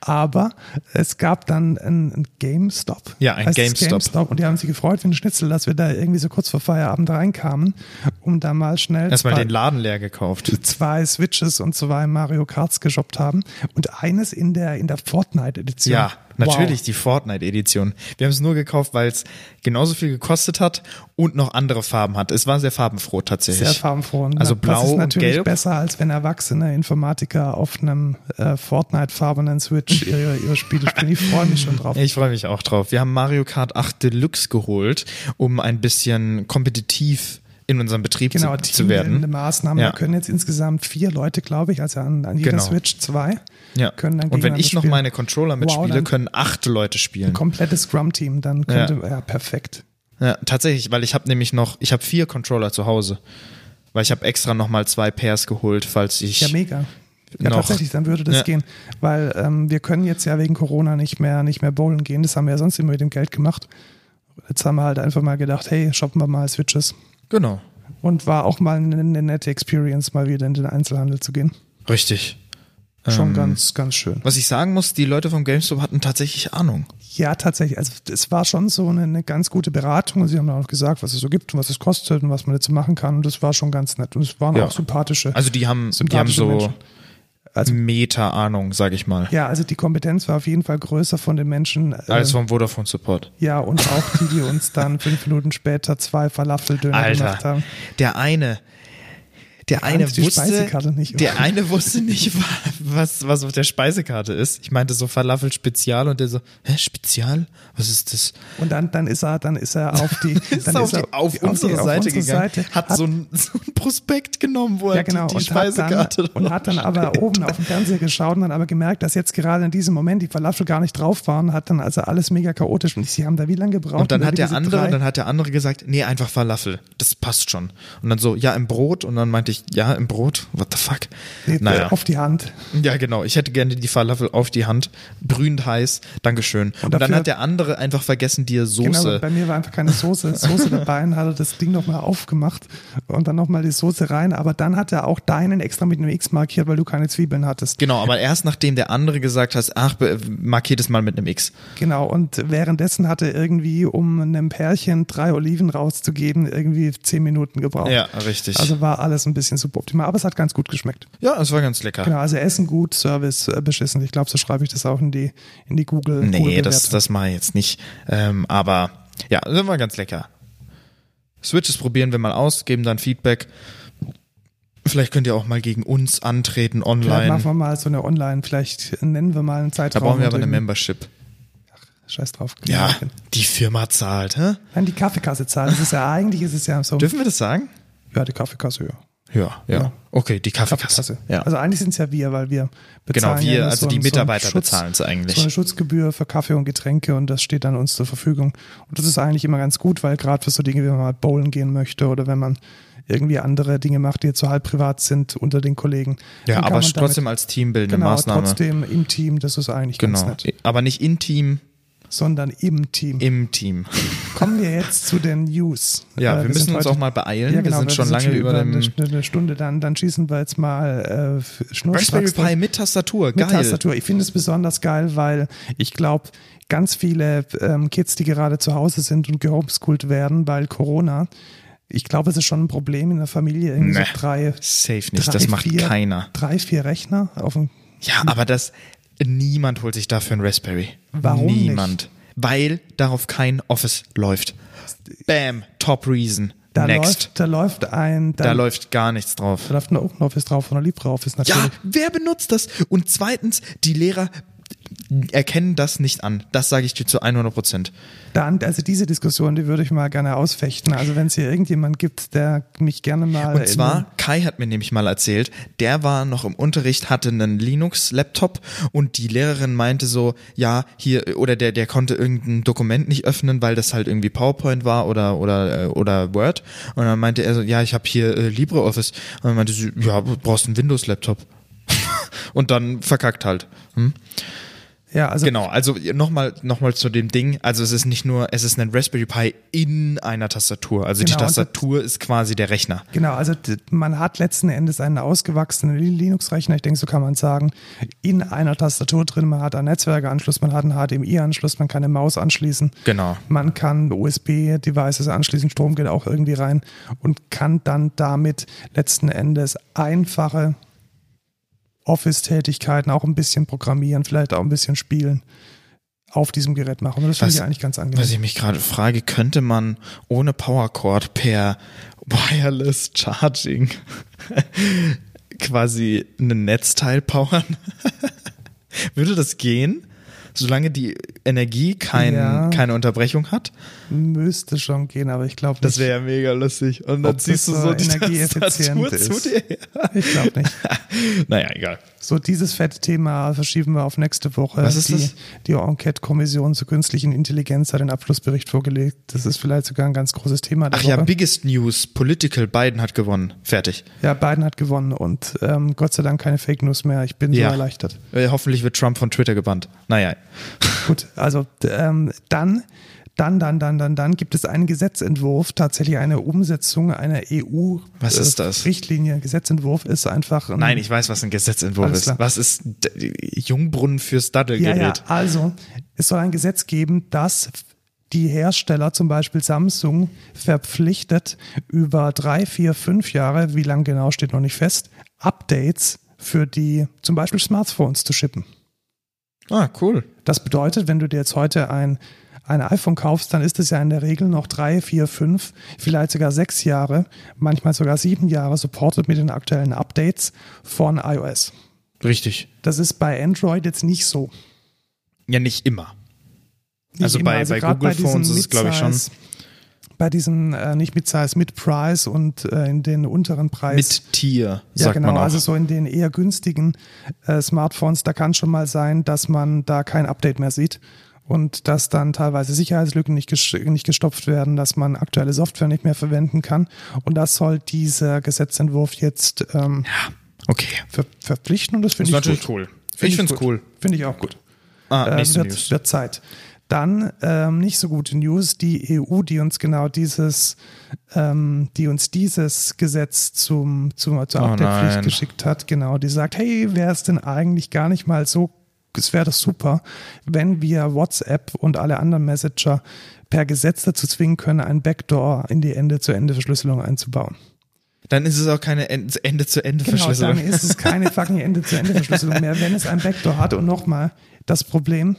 Aber es gab dann ein, ein GameStop. Ja, ein GameStop. GameStop. Und die haben sich gefreut wie ein Schnitzel, dass wir da irgendwie so kurz vor Feierabend reinkamen, um da mal schnell Erstmal zwei, den Laden leer gekauft. zwei Switches und zwei Mario Karts geshoppt haben. Und eines in der, in der Fortnite-Edition. Ja, natürlich Wow. die Fortnite-Edition. Wir haben es nur gekauft, weil es genauso viel gekostet hat und noch andere Farben hat. Es war sehr farbenfroh tatsächlich. Sehr farbenfroh. Und Also das blau ist und natürlich gelb. besser, als wenn erwachsene Informatiker auf einem äh, Fortnite-farbenen Switch ihre, ihre Spiele spielen. Ich freue mich schon drauf. Ich freue mich auch drauf. Wir haben Mario Kart 8 Deluxe geholt, um ein bisschen kompetitiv in unserem Betrieb Genau, zu, zu werden. Maßnahmen. Ja. Da können jetzt insgesamt vier Leute, glaube ich, also an, an jeder Genau. Switch zwei. Ja. Können dann und wenn ich noch spielen. meine Controller mitspiele, dann- können acht Leute spielen. Komplettes Scrum-Team, dann könnte, ja, perfekt. Ja, tatsächlich, weil ich habe nämlich noch, ich habe vier Controller zu Hause. Weil ich habe extra nochmal zwei Pairs geholt, falls ich. Ja, mega. Ja, tatsächlich, dann würde das Ja. gehen. Weil ähm, wir können jetzt ja wegen Corona nicht mehr, nicht mehr bowlen gehen. Das haben wir ja sonst immer mit dem Geld gemacht. Jetzt haben wir halt einfach mal gedacht, hey, shoppen wir mal Switches. Genau. Und war auch mal eine, eine nette Experience, mal wieder in den Einzelhandel zu gehen. Richtig. Schon Ähm, ganz, ganz schön. Was ich sagen muss, die Leute vom GameStop hatten tatsächlich Ahnung. Ja, tatsächlich. Also es war schon so eine, eine ganz gute Beratung. Sie haben dann auch gesagt, was es so gibt und was es kostet und was man dazu machen kann. Und das war schon ganz nett. Und es waren Ja. auch sympathische. Also die haben, die haben so Menschen. Also- Meta-Ahnung, sag ich mal. ja, also die Kompetenz war auf jeden Fall größer von den Menschen. äh, Alles vom Vodafone Support. ja, und auch die, die uns dann fünf Minuten später zwei Falafeldöner gemacht haben. der eine, der eine wusste, Speisekarte nicht. der eine wusste nicht, was, was auf der Speisekarte ist. Ich meinte so Falafel Spezial und der so, hä, Spezial? Was ist das? Und dann, dann ist er, dann ist er auf die, Ist dann auf, die, er auf die- unsere auf Seite unsere gegangen, Seite, hat, so, ein, so ein Prospekt genommen, wo er ja, genau, die, die und, hat Speisekarte dann, und hat dann aber oben auf dem Fernseher geschaut und dann aber gemerkt, dass jetzt gerade in diesem Moment die Falafel gar nicht drauf waren, hat dann also alles mega chaotisch und sie haben da wie lange gebraucht? Und dann hat der andere, drei- dann hat der andere gesagt, nee, einfach Falafel. Das passt schon. Und dann so, ja, im Brot. Und dann meinte ich, ja, im Brot. What the fuck? Nee, naja. auf die Hand. Ja, genau. Ich hätte gerne die Falafel auf die Hand. Brühend heiß. Dankeschön. Und, dann dafür- hat der andere einfach vergessen, dir Genau, Soße. bei mir war einfach keine Soße, Soße dabei und hat er das Ding nochmal aufgemacht und dann nochmal die Soße rein. Aber dann hat er auch deinen extra mit einem X markiert, weil du keine Zwiebeln hattest. Genau, aber erst nachdem der andere gesagt hat, ach, markiert es mal mit einem X. Genau, und währenddessen hat er irgendwie, um einem Pärchen drei Oliven rauszugeben, irgendwie zehn Minuten gebraucht. Ja, richtig. Also war alles ein bisschen suboptimal, aber es hat ganz gut geschmeckt. ja, es war ganz lecker. Genau, also Essen gut, Service äh, beschissen. Ich glaube, so schreibe ich das auch in die, in die Google. Nee, Google das, das mache ich jetzt nicht. Ähm, aber ja, das war ganz lecker. Switches probieren wir mal aus, geben dann Feedback. Vielleicht könnt ihr auch mal gegen uns antreten Vielleicht machen online. wir mal so eine Online, vielleicht nennen wir mal einen Da Zeitraum. brauchen wir aber eine Membership. Scheiß drauf. Ja, die Firma zahlt, hä? Nein, die Kaffeekasse zahlen. Das ist ja eigentlich, ist es ja so. Dürfen wir das sagen? Ja, die Kaffeekasse, ja. Ja, ja. Ja. Okay, die Kaffeekasse. Kaffeekasse. Ja. Also eigentlich sind es ja wir, weil wir genau, bezahlen. ja wir, nur also so die einen- so Mitarbeiter Schutz- bezahlen es So eine eigentlich. Schutzgebühr für Kaffee und Getränke und das steht dann uns zur Verfügung. Und das ist eigentlich immer ganz gut, weil gerade für so Dinge, wie man mal bowlen gehen möchte oder wenn man irgendwie andere Dinge macht, die jetzt so halb privat sind unter den Kollegen. Ja, aber trotzdem damit, als teambildende genau, Maßnahme. trotzdem im Team, das ist eigentlich Genau. ganz nett. Aber nicht in Team, Sondern im Team. im Team. Kommen wir jetzt zu den News. Ja, Äh, wir müssen sind uns heute- auch mal beeilen. Ja, genau, wir sind schon lange über dem eine, eine Stunde, dann, dann schießen wir jetzt mal äh, Raspberry. Pi mit Tastatur. Mit Geil. Tastatur. Ich finde es besonders geil, weil ich glaube, ganz viele ähm, Kids, die gerade zu Hause sind und gehomeschoolt werden, weil Corona, ich glaube, es ist schon ein Problem in der Familie, irgendwie Nee, so drei, Safe nicht. drei, das macht vier, keiner. drei, vier Rechner auf dem Ja, aber das, niemand holt sich dafür ein Raspberry. Warum nicht? Niemand. Weil darauf kein Office läuft. Bam, top reason. da Next. läuft, da läuft ein, da, da läuft gar nichts drauf. da läuft ein OpenOffice drauf und ein LibreOffice natürlich. Ja, wer benutzt das? Und zweitens, die Lehrer erkennen das nicht an. Das sage ich dir zu 100 Prozent. Dann, also diese Diskussion, die würde ich mal gerne ausfechten. Also wenn es hier irgendjemand gibt, der mich gerne mal Und zwar, Kai hat mir nämlich mal erzählt, der war noch im Unterricht, hatte einen Linux-Laptop und die Lehrerin meinte so, ja, hier, oder der, der konnte irgendein Dokument nicht öffnen, weil das halt irgendwie PowerPoint war oder, oder, äh, oder Word. Und dann meinte er so, ja, ich habe hier äh, LibreOffice. Und dann meinte sie, ja, du brauchst einen Windows-Laptop. und dann verkackt halt. Hm? Ja, also Genau, also nochmal noch mal zu dem Ding. Also es ist nicht nur, es ist ein Raspberry Pi in einer Tastatur. Also die Genau, und Tastatur ist quasi der Rechner. Genau, also man hat letzten Endes einen ausgewachsenen Li- Linux-Rechner, ich denke, so kann man sagen, in einer Tastatur drin. Man hat einen Netzwerkanschluss, man hat einen HDMI-Anschluss, man kann eine Maus anschließen. Genau. Man kann USB-Devices anschließen, Strom geht auch irgendwie rein und kann dann damit letzten Endes einfache Office-Tätigkeiten, auch ein bisschen programmieren, vielleicht auch ein bisschen spielen auf diesem Gerät machen. Und das finde ich eigentlich ganz angenehm. Was ich mich gerade frage, könnte man ohne Powercord per Wireless Charging quasi ein Netzteil powern? Würde das gehen? Solange die Energie kein, Ja. keine Unterbrechung hat? Müsste schon gehen, aber ich glaube Das wäre ja mega lustig. Und dann ziehst du so die energieeffizient Tastatur zu dir. Ich glaube nicht. Naja, egal. So, dieses fette Thema verschieben wir auf nächste Woche. Was ist die, das? Die Enquete-Kommission zur künstlichen Intelligenz hat den Abschlussbericht vorgelegt. Das ist vielleicht sogar ein ganz großes Thema Ach Woche. ja, biggest news. Political, Biden hat gewonnen. Fertig. ja, Biden hat gewonnen und ähm, Gott sei Dank keine Fake News mehr. Ich bin Ja. so erleichtert. Äh, hoffentlich wird Trump von Twitter gebannt. Naja. Gut, also ähm, dann, dann, dann, dann, dann, dann gibt es einen Gesetzentwurf, tatsächlich eine Umsetzung einer EU Was ist das? Richtlinie. Gesetzentwurf ist einfach ein, Nein, ich weiß, was ein Gesetzentwurf ist. Was ist Jungbrunnen fürs Ja, Daddelgerät? ja, also es soll ein Gesetz geben, das die Hersteller, zum Beispiel Samsung, verpflichtet, über drei, vier, fünf Jahre, wie lang genau steht noch nicht fest, Updates für die zum Beispiel Smartphones zu shippen. Ah, cool. Das bedeutet, wenn du dir jetzt heute ein, ein iPhone kaufst, dann ist es ja in der Regel noch drei, vier, fünf, vielleicht sogar sechs Jahre, manchmal sogar sieben Jahre supported mit den aktuellen Updates von iOS. Richtig. Das ist bei Android jetzt nicht so. Ja, nicht immer. Nicht Also bei- bei grad Google diesen Phones ist es, glaub ich, schon. Bei diesen, äh, nicht Mid-Size, Mid-Price und äh, in den unteren Preis. Mit Tier, ja, sagt genau, man auch. also so in den eher günstigen äh, Smartphones, da kann schon mal sein, dass man da kein Update mehr sieht und dass dann teilweise Sicherheitslücken nicht, ges- nicht gestopft werden, dass man aktuelle Software nicht mehr verwenden kann. Und das soll dieser Gesetzentwurf jetzt ähm, okay. ver verpflichten und das finde ich natürlich gut. cool. Find ich finde es cool. Finde ich auch gut. Ah, äh, nächste wird, News. wird Zeit. Dann ähm, nicht so gute News, die EU, die uns genau dieses, ähm, die uns dieses Gesetz zum, zum, zur Oh Updatepflicht nein. geschickt hat, genau, die sagt, hey, wäre es denn eigentlich gar nicht mal so, es wäre doch super, wenn wir WhatsApp und alle anderen Messenger per Gesetz dazu zwingen können, ein Backdoor in die Ende-zu-Ende-Verschlüsselung einzubauen. Dann ist es auch keine End- Ende-zu-Ende-Verschlüsselung. Genau, dann ist es keine fucking Ende-zu-Ende-Verschlüsselung mehr, wenn es ein Backdoor hat. Und nochmal, das Problem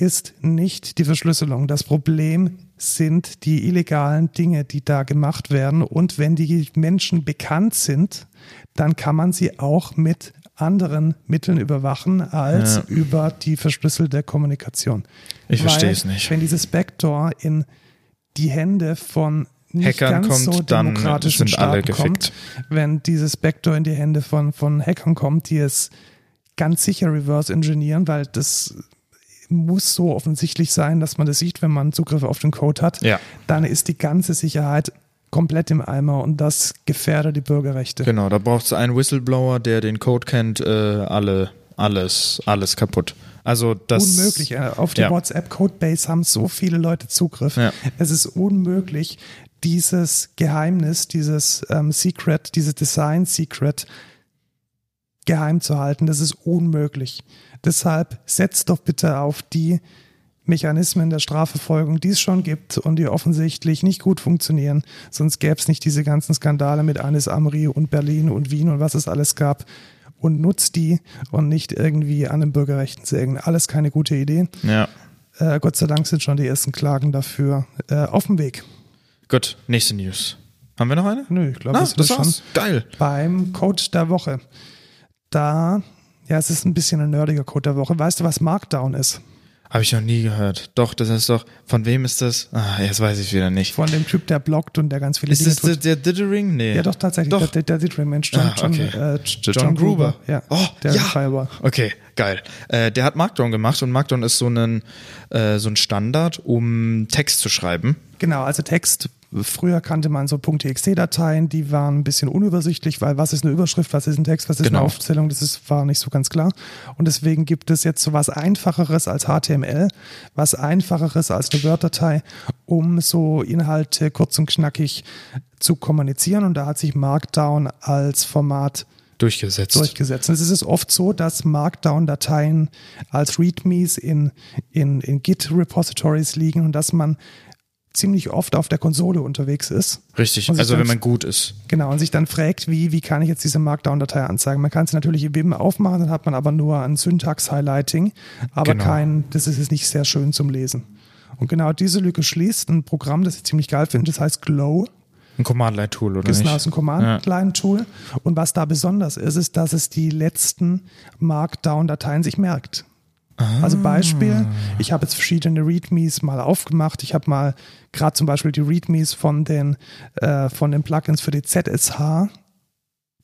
ist nicht die Verschlüsselung. Das Problem sind die illegalen Dinge, die da gemacht werden. Und wenn die Menschen bekannt sind, dann kann man sie auch mit anderen Mitteln überwachen als Ja. über die verschlüsselte Kommunikation. Ich verstehe es nicht. Wenn dieses Backdoor in die Hände von nicht Hackern ganz kommt, so dann demokratischen sind alle Staaten kommt, wenn dieses Backdoor in die Hände von, von Hackern kommt, die es ganz sicher reverse engineeren, weil das muss so offensichtlich sein, dass man das sieht, wenn man Zugriff auf den Code hat, Ja. dann ist die ganze Sicherheit komplett im Eimer und das gefährdet die Bürgerrechte. Genau, da braucht es einen Whistleblower, der den Code kennt, äh, alle, alles, alles kaputt. Also das unmöglich. Äh, Auf die Ja. WhatsApp-Codebase haben so viele Leute Zugriff. Ja. Es ist unmöglich, dieses Geheimnis, dieses ähm, Secret, dieses Design-Secret geheim zu halten. Das ist unmöglich. Deshalb setzt doch bitte auf die Mechanismen der Strafverfolgung, die es schon gibt und die offensichtlich nicht gut funktionieren. Sonst gäbe es nicht diese ganzen Skandale mit Anis Amri und Berlin und Wien und was es alles gab. Und nutzt die und nicht irgendwie an den Bürgerrechten sägen. Alles keine gute Idee. Ja. Äh, Gott sei Dank sind schon die ersten Klagen dafür äh, auf dem Weg. Gut, nächste News. Haben wir noch eine? Nö, ich glaube, das das ist schon war's. Geil. beim Code der Woche. Da, ja, es ist ein bisschen ein nerdiger Code der Woche. Weißt du, was Markdown ist? Habe ich noch nie gehört. Doch, das ist doch. Von wem ist das? Ah, jetzt weiß ich wieder nicht. Von dem Typ, der bloggt und der ganz viele Ist Dinge das der, tut. der Dithering? Nee. Ja, doch, tatsächlich. Doch. Der, der, der Dithering Mensch, John, Ah, John, okay. äh, John, John, Gruber. Ja, Oh, der ja. Firewall. Okay, geil. Äh, der hat Markdown gemacht und Markdown ist so ein, äh, so ein Standard, um Text zu schreiben. Genau, also Text früher kannte man so .txt-Dateien, die waren ein bisschen unübersichtlich, weil was ist eine Überschrift, was ist ein Text, was ist Genau. eine Aufzählung, das ist, war nicht so ganz klar. Und deswegen gibt es jetzt so was Einfacheres als HTML, was Einfacheres als eine Word-Datei, um so Inhalte kurz und knackig zu kommunizieren. Und da hat sich Markdown als Format Durchgesetzt. durchgesetzt. Und es ist oft so, dass Markdown-Dateien als READMEs in, in, in Git-Repositories liegen und dass man ziemlich oft auf der Konsole unterwegs ist. Richtig, also dann- wenn man gut ist. Genau, und sich dann fragt, wie, wie kann ich jetzt diese Markdown-Datei anzeigen? Man kann es natürlich im Vim aufmachen, dann hat man aber nur ein Syntax-Highlighting, aber Genau. kein, das ist jetzt nicht sehr schön zum Lesen. Und genau diese Lücke schließt ein Programm, das ich ziemlich geil finde, das heißt Glow. Ein Command-Line-Tool, oder Das ist dem Command-Line-Tool. Und was da besonders ist, ist, dass es die letzten Markdown-Dateien sich merkt. Also Beispiel, ich habe jetzt verschiedene READMEs mal aufgemacht. Ich habe mal gerade zum Beispiel die READMEs von den, äh, von den Plugins für die ZSH.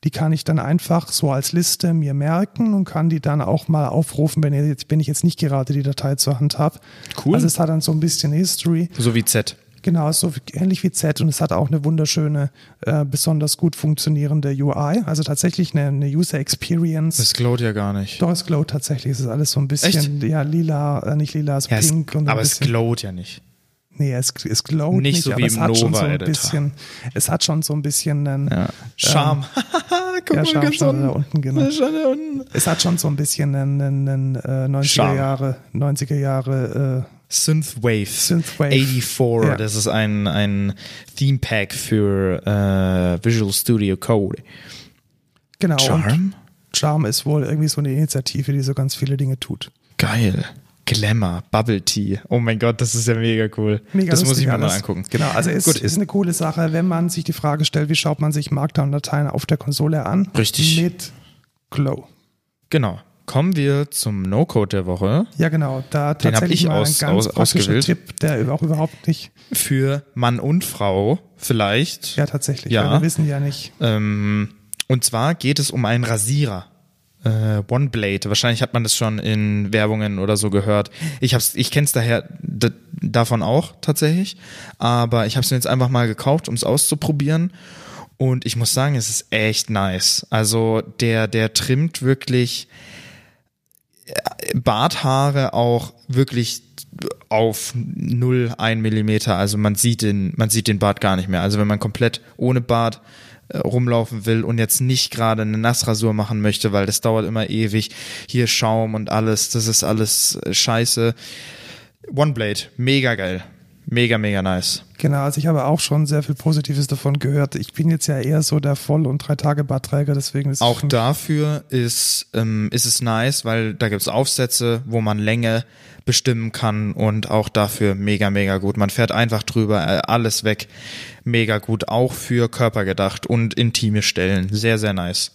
Die kann ich dann einfach so als Liste mir merken und kann die dann auch mal aufrufen, wenn, ich jetzt, wenn ich jetzt nicht gerade die Datei zur Hand habe. Cool. Also es hat dann so ein bisschen History. So wie Z. Genau, so ähnlich wie Z und es hat auch eine wunderschöne, äh, besonders gut funktionierende UI, also tatsächlich eine, eine User Experience. Das glowt ja gar nicht. Doch, es glowt tatsächlich, es ist alles so ein bisschen, ja, lila, äh, nicht lila, es ist Ja, es, pink und ein aber es bisschen, glowt ja nicht. nee, es, es glowt Nicht nicht, so aber wie es hat schon so ein bisschen, es hat schon so ein bisschen einen, Ja. Charme. Guck ja, mal, Charme ganz schon da unten. genau. Es hat schon so ein bisschen einen, einen, einen äh, 90er Charme. Jahre, 90er Jahre, Synthwave. Synthwave. 84. Ja. Das ist ein, ein Theme Pack für äh, Visual Studio Code. genau. Charm? Charm ist wohl irgendwie so eine Initiative, die so ganz viele Dinge tut. Geil. Glamour, Bubble Tea. Oh mein Gott, das ist ja mega cool. Mega das muss ich mir mal alles. angucken. Genau, also es Gut. ist eine coole Sache, wenn man sich die Frage stellt, wie schaut man sich Markdown-Dateien auf der Konsole an? Richtig. Mit Glow. Genau. Kommen wir zum No-Code der Woche. Ja, genau. Da Den hab tatsächlich ich aus- ein ganz aus- ausgewählt. Tipp, der auch überhaupt nicht. Für Mann und Frau vielleicht. Ja, tatsächlich. Ja. Wir wissen ja nicht. Ähm, und zwar geht es um einen Rasierer. Äh, One Blade. Wahrscheinlich hat man das schon in Werbungen oder so gehört. Ich hab's, ich kenn's daher davon auch tatsächlich. Aber ich habe es mir jetzt einfach mal gekauft, um es auszuprobieren. Und ich muss sagen, es ist echt nice. Also der, der trimmt wirklich Barthaare auch wirklich auf 0, 1 Millimeter. Also man sieht den, man sieht den Bart gar nicht mehr. Also wenn man komplett ohne Bart äh, rumlaufen will und jetzt nicht gerade eine Nassrasur machen möchte, weil das dauert immer ewig. Hier Schaum und alles, das ist alles äh, scheiße. OneBlade, mega geil. Mega, mega nice. Genau, also ich habe auch schon sehr viel Positives davon gehört. Ich bin jetzt ja eher so der Voll- und Drei-Tage-Bartträger, deswegen ist Auch dafür ist, ähm, ist es nice, weil da gibt's Aufsätze, wo man Länge bestimmen kann und auch dafür mega, mega gut. Man fährt einfach drüber, äh, alles weg. Mega gut. Auch für Körper gedacht und intime Stellen. Sehr, sehr nice.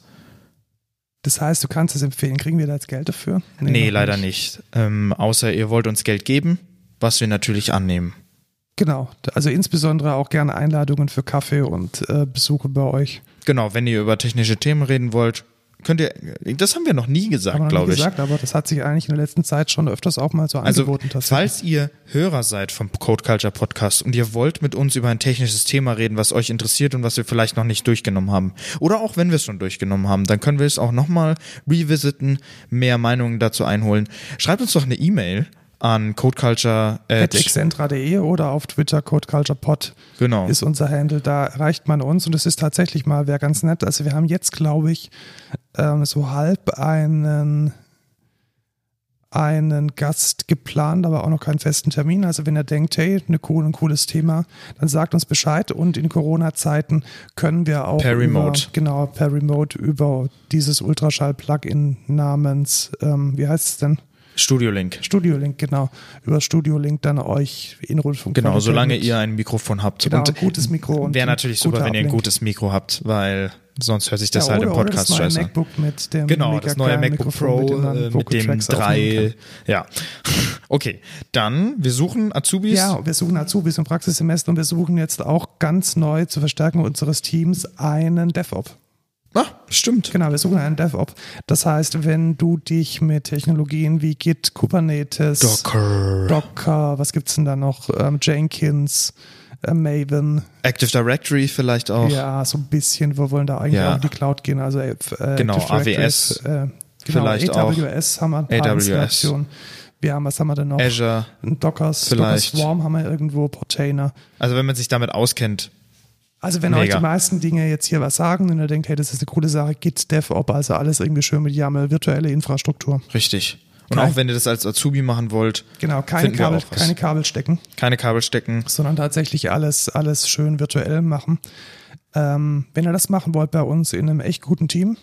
Das heißt, du kannst es empfehlen. Kriegen wir da jetzt Geld dafür? Nee, noch leider nicht. Ähm, außer ihr wollt uns Geld geben, was wir natürlich annehmen. Genau. Also insbesondere auch gerne Einladungen für Kaffee und äh, Besuche bei euch. Genau, wenn ihr über technische Themen reden wollt, könnt ihr, das haben wir noch nie gesagt, glaube ich. gesagt, aber das hat sich eigentlich in der letzten Zeit schon öfters auch mal so Also, angeboten. tatsächlich. falls ihr Hörer seid vom Code Culture Podcast und ihr wollt mit uns über ein technisches Thema reden, was euch interessiert und was wir vielleicht noch nicht durchgenommen haben, oder auch wenn wir es schon durchgenommen haben, dann können wir es auch nochmal revisiten, mehr Meinungen dazu einholen. Schreibt uns doch eine E-Mail an codeculture excentra.de oder auf Twitter CodeCulturePod Genau. ist unser Handle. Da erreicht man uns und es ist tatsächlich mal, wäre ganz nett. Also wir haben jetzt, glaube ich, ähm, so halb einen einen Gast geplant, aber auch noch keinen festen Termin. Also wenn ihr denkt, hey, eine cool, ein cooles Thema, dann sagt uns Bescheid. Und in Corona-Zeiten können wir auch Per über, Remote. genau per Remote über dieses Ultraschall-Plugin namens, ähm, wie heißt es denn? Studio Link. Studio Link, genau. Über Studio Link dann euch in Rundfunk. Genau, solange ihr ein Mikrofon habt. Genau, und ein gutes Mikro und Wäre natürlich super, wenn ihr ein Uplink. gutes Mikro habt, weil sonst hört sich das ja, halt im Podcast oder das neue scheiße an. MacBook mit dem Genau, das neue MacBook Mikrofon, Pro man äh, mit dem Tracks aufnehmen drei. Ja. Okay, dann wir suchen Azubis. Ja, wir suchen Azubis im Praxissemester und wir suchen jetzt auch ganz neu zur Verstärkung unseres Teams einen DevOps. Ah, stimmt. Genau, wir suchen einen DevOps. Das heißt, wenn du dich mit Technologien wie Git, Kubernetes, Docker. Docker, was gibt's denn da noch, ähm, Jenkins, äh, Maven. Active Directory vielleicht auch. Ja, so ein bisschen. Wir wollen da eigentlich Ja. auch in die Cloud gehen. Also äh, Genau, AWS äh, genau, vielleicht auch. AWS haben wir ein paar AWS. Installationen. Wir haben, was haben wir denn noch? Azure. Vielleicht. Docker Swarm haben wir irgendwo, Portainer. Also wenn man sich damit auskennt, Also wenn Mega. euch die meisten Dinge jetzt hier was sagen und ihr denkt, hey, das ist eine coole Sache, Git, DevOps, also alles irgendwie schön mit YAML, virtuelle Infrastruktur. richtig. Und Kein- auch wenn ihr das als Azubi machen wollt, Genau, keine Kabel, keine Kabel stecken, keine Kabel stecken. sondern tatsächlich alles, alles schön virtuell machen. Ähm, wenn ihr das machen wollt bei uns in einem echt guten Team,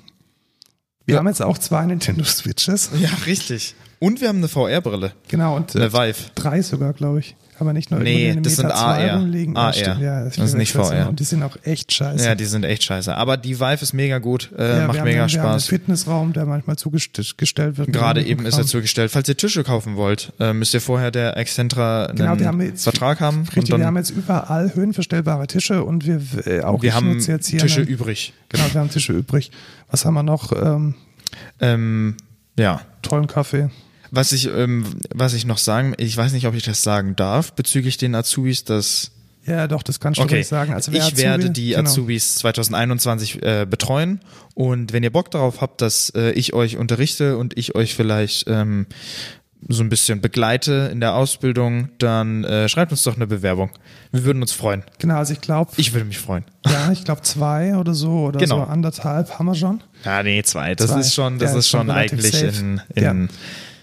wir Ja. haben jetzt auch zwei Nintendo Switches. Ja, richtig. Und wir haben eine VR-Brille. Genau, und äh, Eine Vive. drei sogar, glaube ich. Aber nicht nur Nee, das sind Meta 2 AR. rumliegen. AR. ja, Das ist nicht VR. Und die sind auch echt scheiße. Ja, die sind echt scheiße. Aber die Vive ist mega gut, äh, Ja, macht mega haben, Wir haben einen Spaß. Fitnessraum, der manchmal zugestellt wird. Gerade eben ist er zugestellt. Falls ihr Tische kaufen wollt, äh, müsst ihr vorher der Excentra einen Genau, wir haben jetzt, Vertrag haben. Richtig, und dann, wir haben jetzt überall höhenverstellbare Tische und wir äh, auch wir haben jetzt hier Tische einen, übrig. Genau, wir haben Tische übrig. Was haben wir noch? Ähm, Ähm, ja. tollen Kaffee. Was ich, ähm, was ich noch sagen, ich weiß nicht, ob ich das sagen darf, bezüglich den Azubis, dass Ja, doch, das kannst du Okay, ruhig sagen. Also ich Azubi- werde die genau. Azubis 2021 äh, betreuen und wenn ihr Bock darauf habt, dass äh, ich euch unterrichte und ich euch vielleicht ähm, so ein bisschen begleite in der Ausbildung, dann äh, schreibt uns doch eine Bewerbung. Wir würden uns freuen. Genau, also ich glaube, Ich würde mich freuen. ja, ich glaube zwei oder so oder Genau. so anderthalb haben wir schon. Ja, nee, zwei. Das Zwei. ist schon, das Ja, ist schon eigentlich safe. in, in Ja.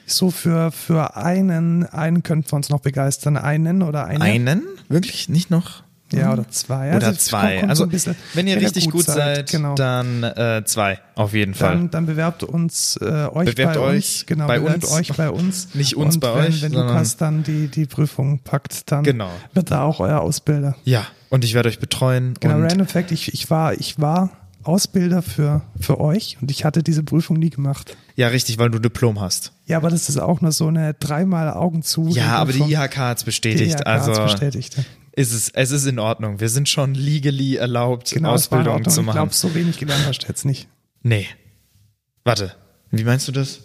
So für, für einen, einen könnten wir uns noch begeistern. Einen oder eine. einen? Wirklich? Nicht noch? Ja, oder zwei. Oder Also zwei. kommt- kommt also, so wenn ihr richtig gut seid, genau. dann äh, zwei, auf jeden Fall. Dann, dann bewerbt uns äh, euch Bewerbt bei euch uns. Genau, bei bewerbt uns. euch bei uns. Nicht uns Und bei wenn, euch, Wenn Lukas dann die, die Prüfung packt, dann Genau. wird er auch euer Ausbilder. Ja, und ich werde euch betreuen. Genau, Random Fact, ich, ich, war, ich war Ausbilder für, für euch und ich hatte diese Prüfung nie gemacht. Ja, richtig, weil du Diplom hast. Ja, aber das ist auch nur so eine dreimal Augen zu. Ja, aber die IHK hat's die bestätigt. IHK hat's also bestätigt. ist es, es ist in Ordnung. Wir sind schon legally erlaubt, Genau, es Ausbildung zu Ich machen. glaube, so wenig gelernt hast du jetzt nicht. nee. Warte, wie meinst du das?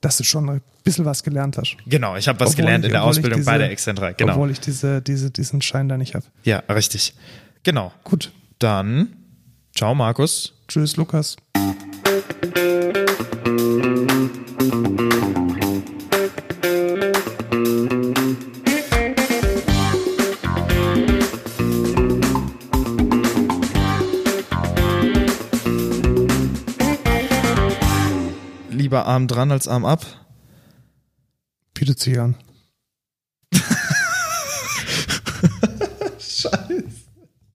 Dass du schon ein bisschen was gelernt hast. Genau, ich habe was Obwohl gelernt ich- in der ich Ausbildung bei diese- der Excentra. Genau. Obwohl ich diese, diese, diesen Schein da nicht habe. Ja, richtig. Genau. Gut. Dann, ciao Markus. Tschüss, Lukas. Lieber Arm dran als Arm ab. Bitte zieh an.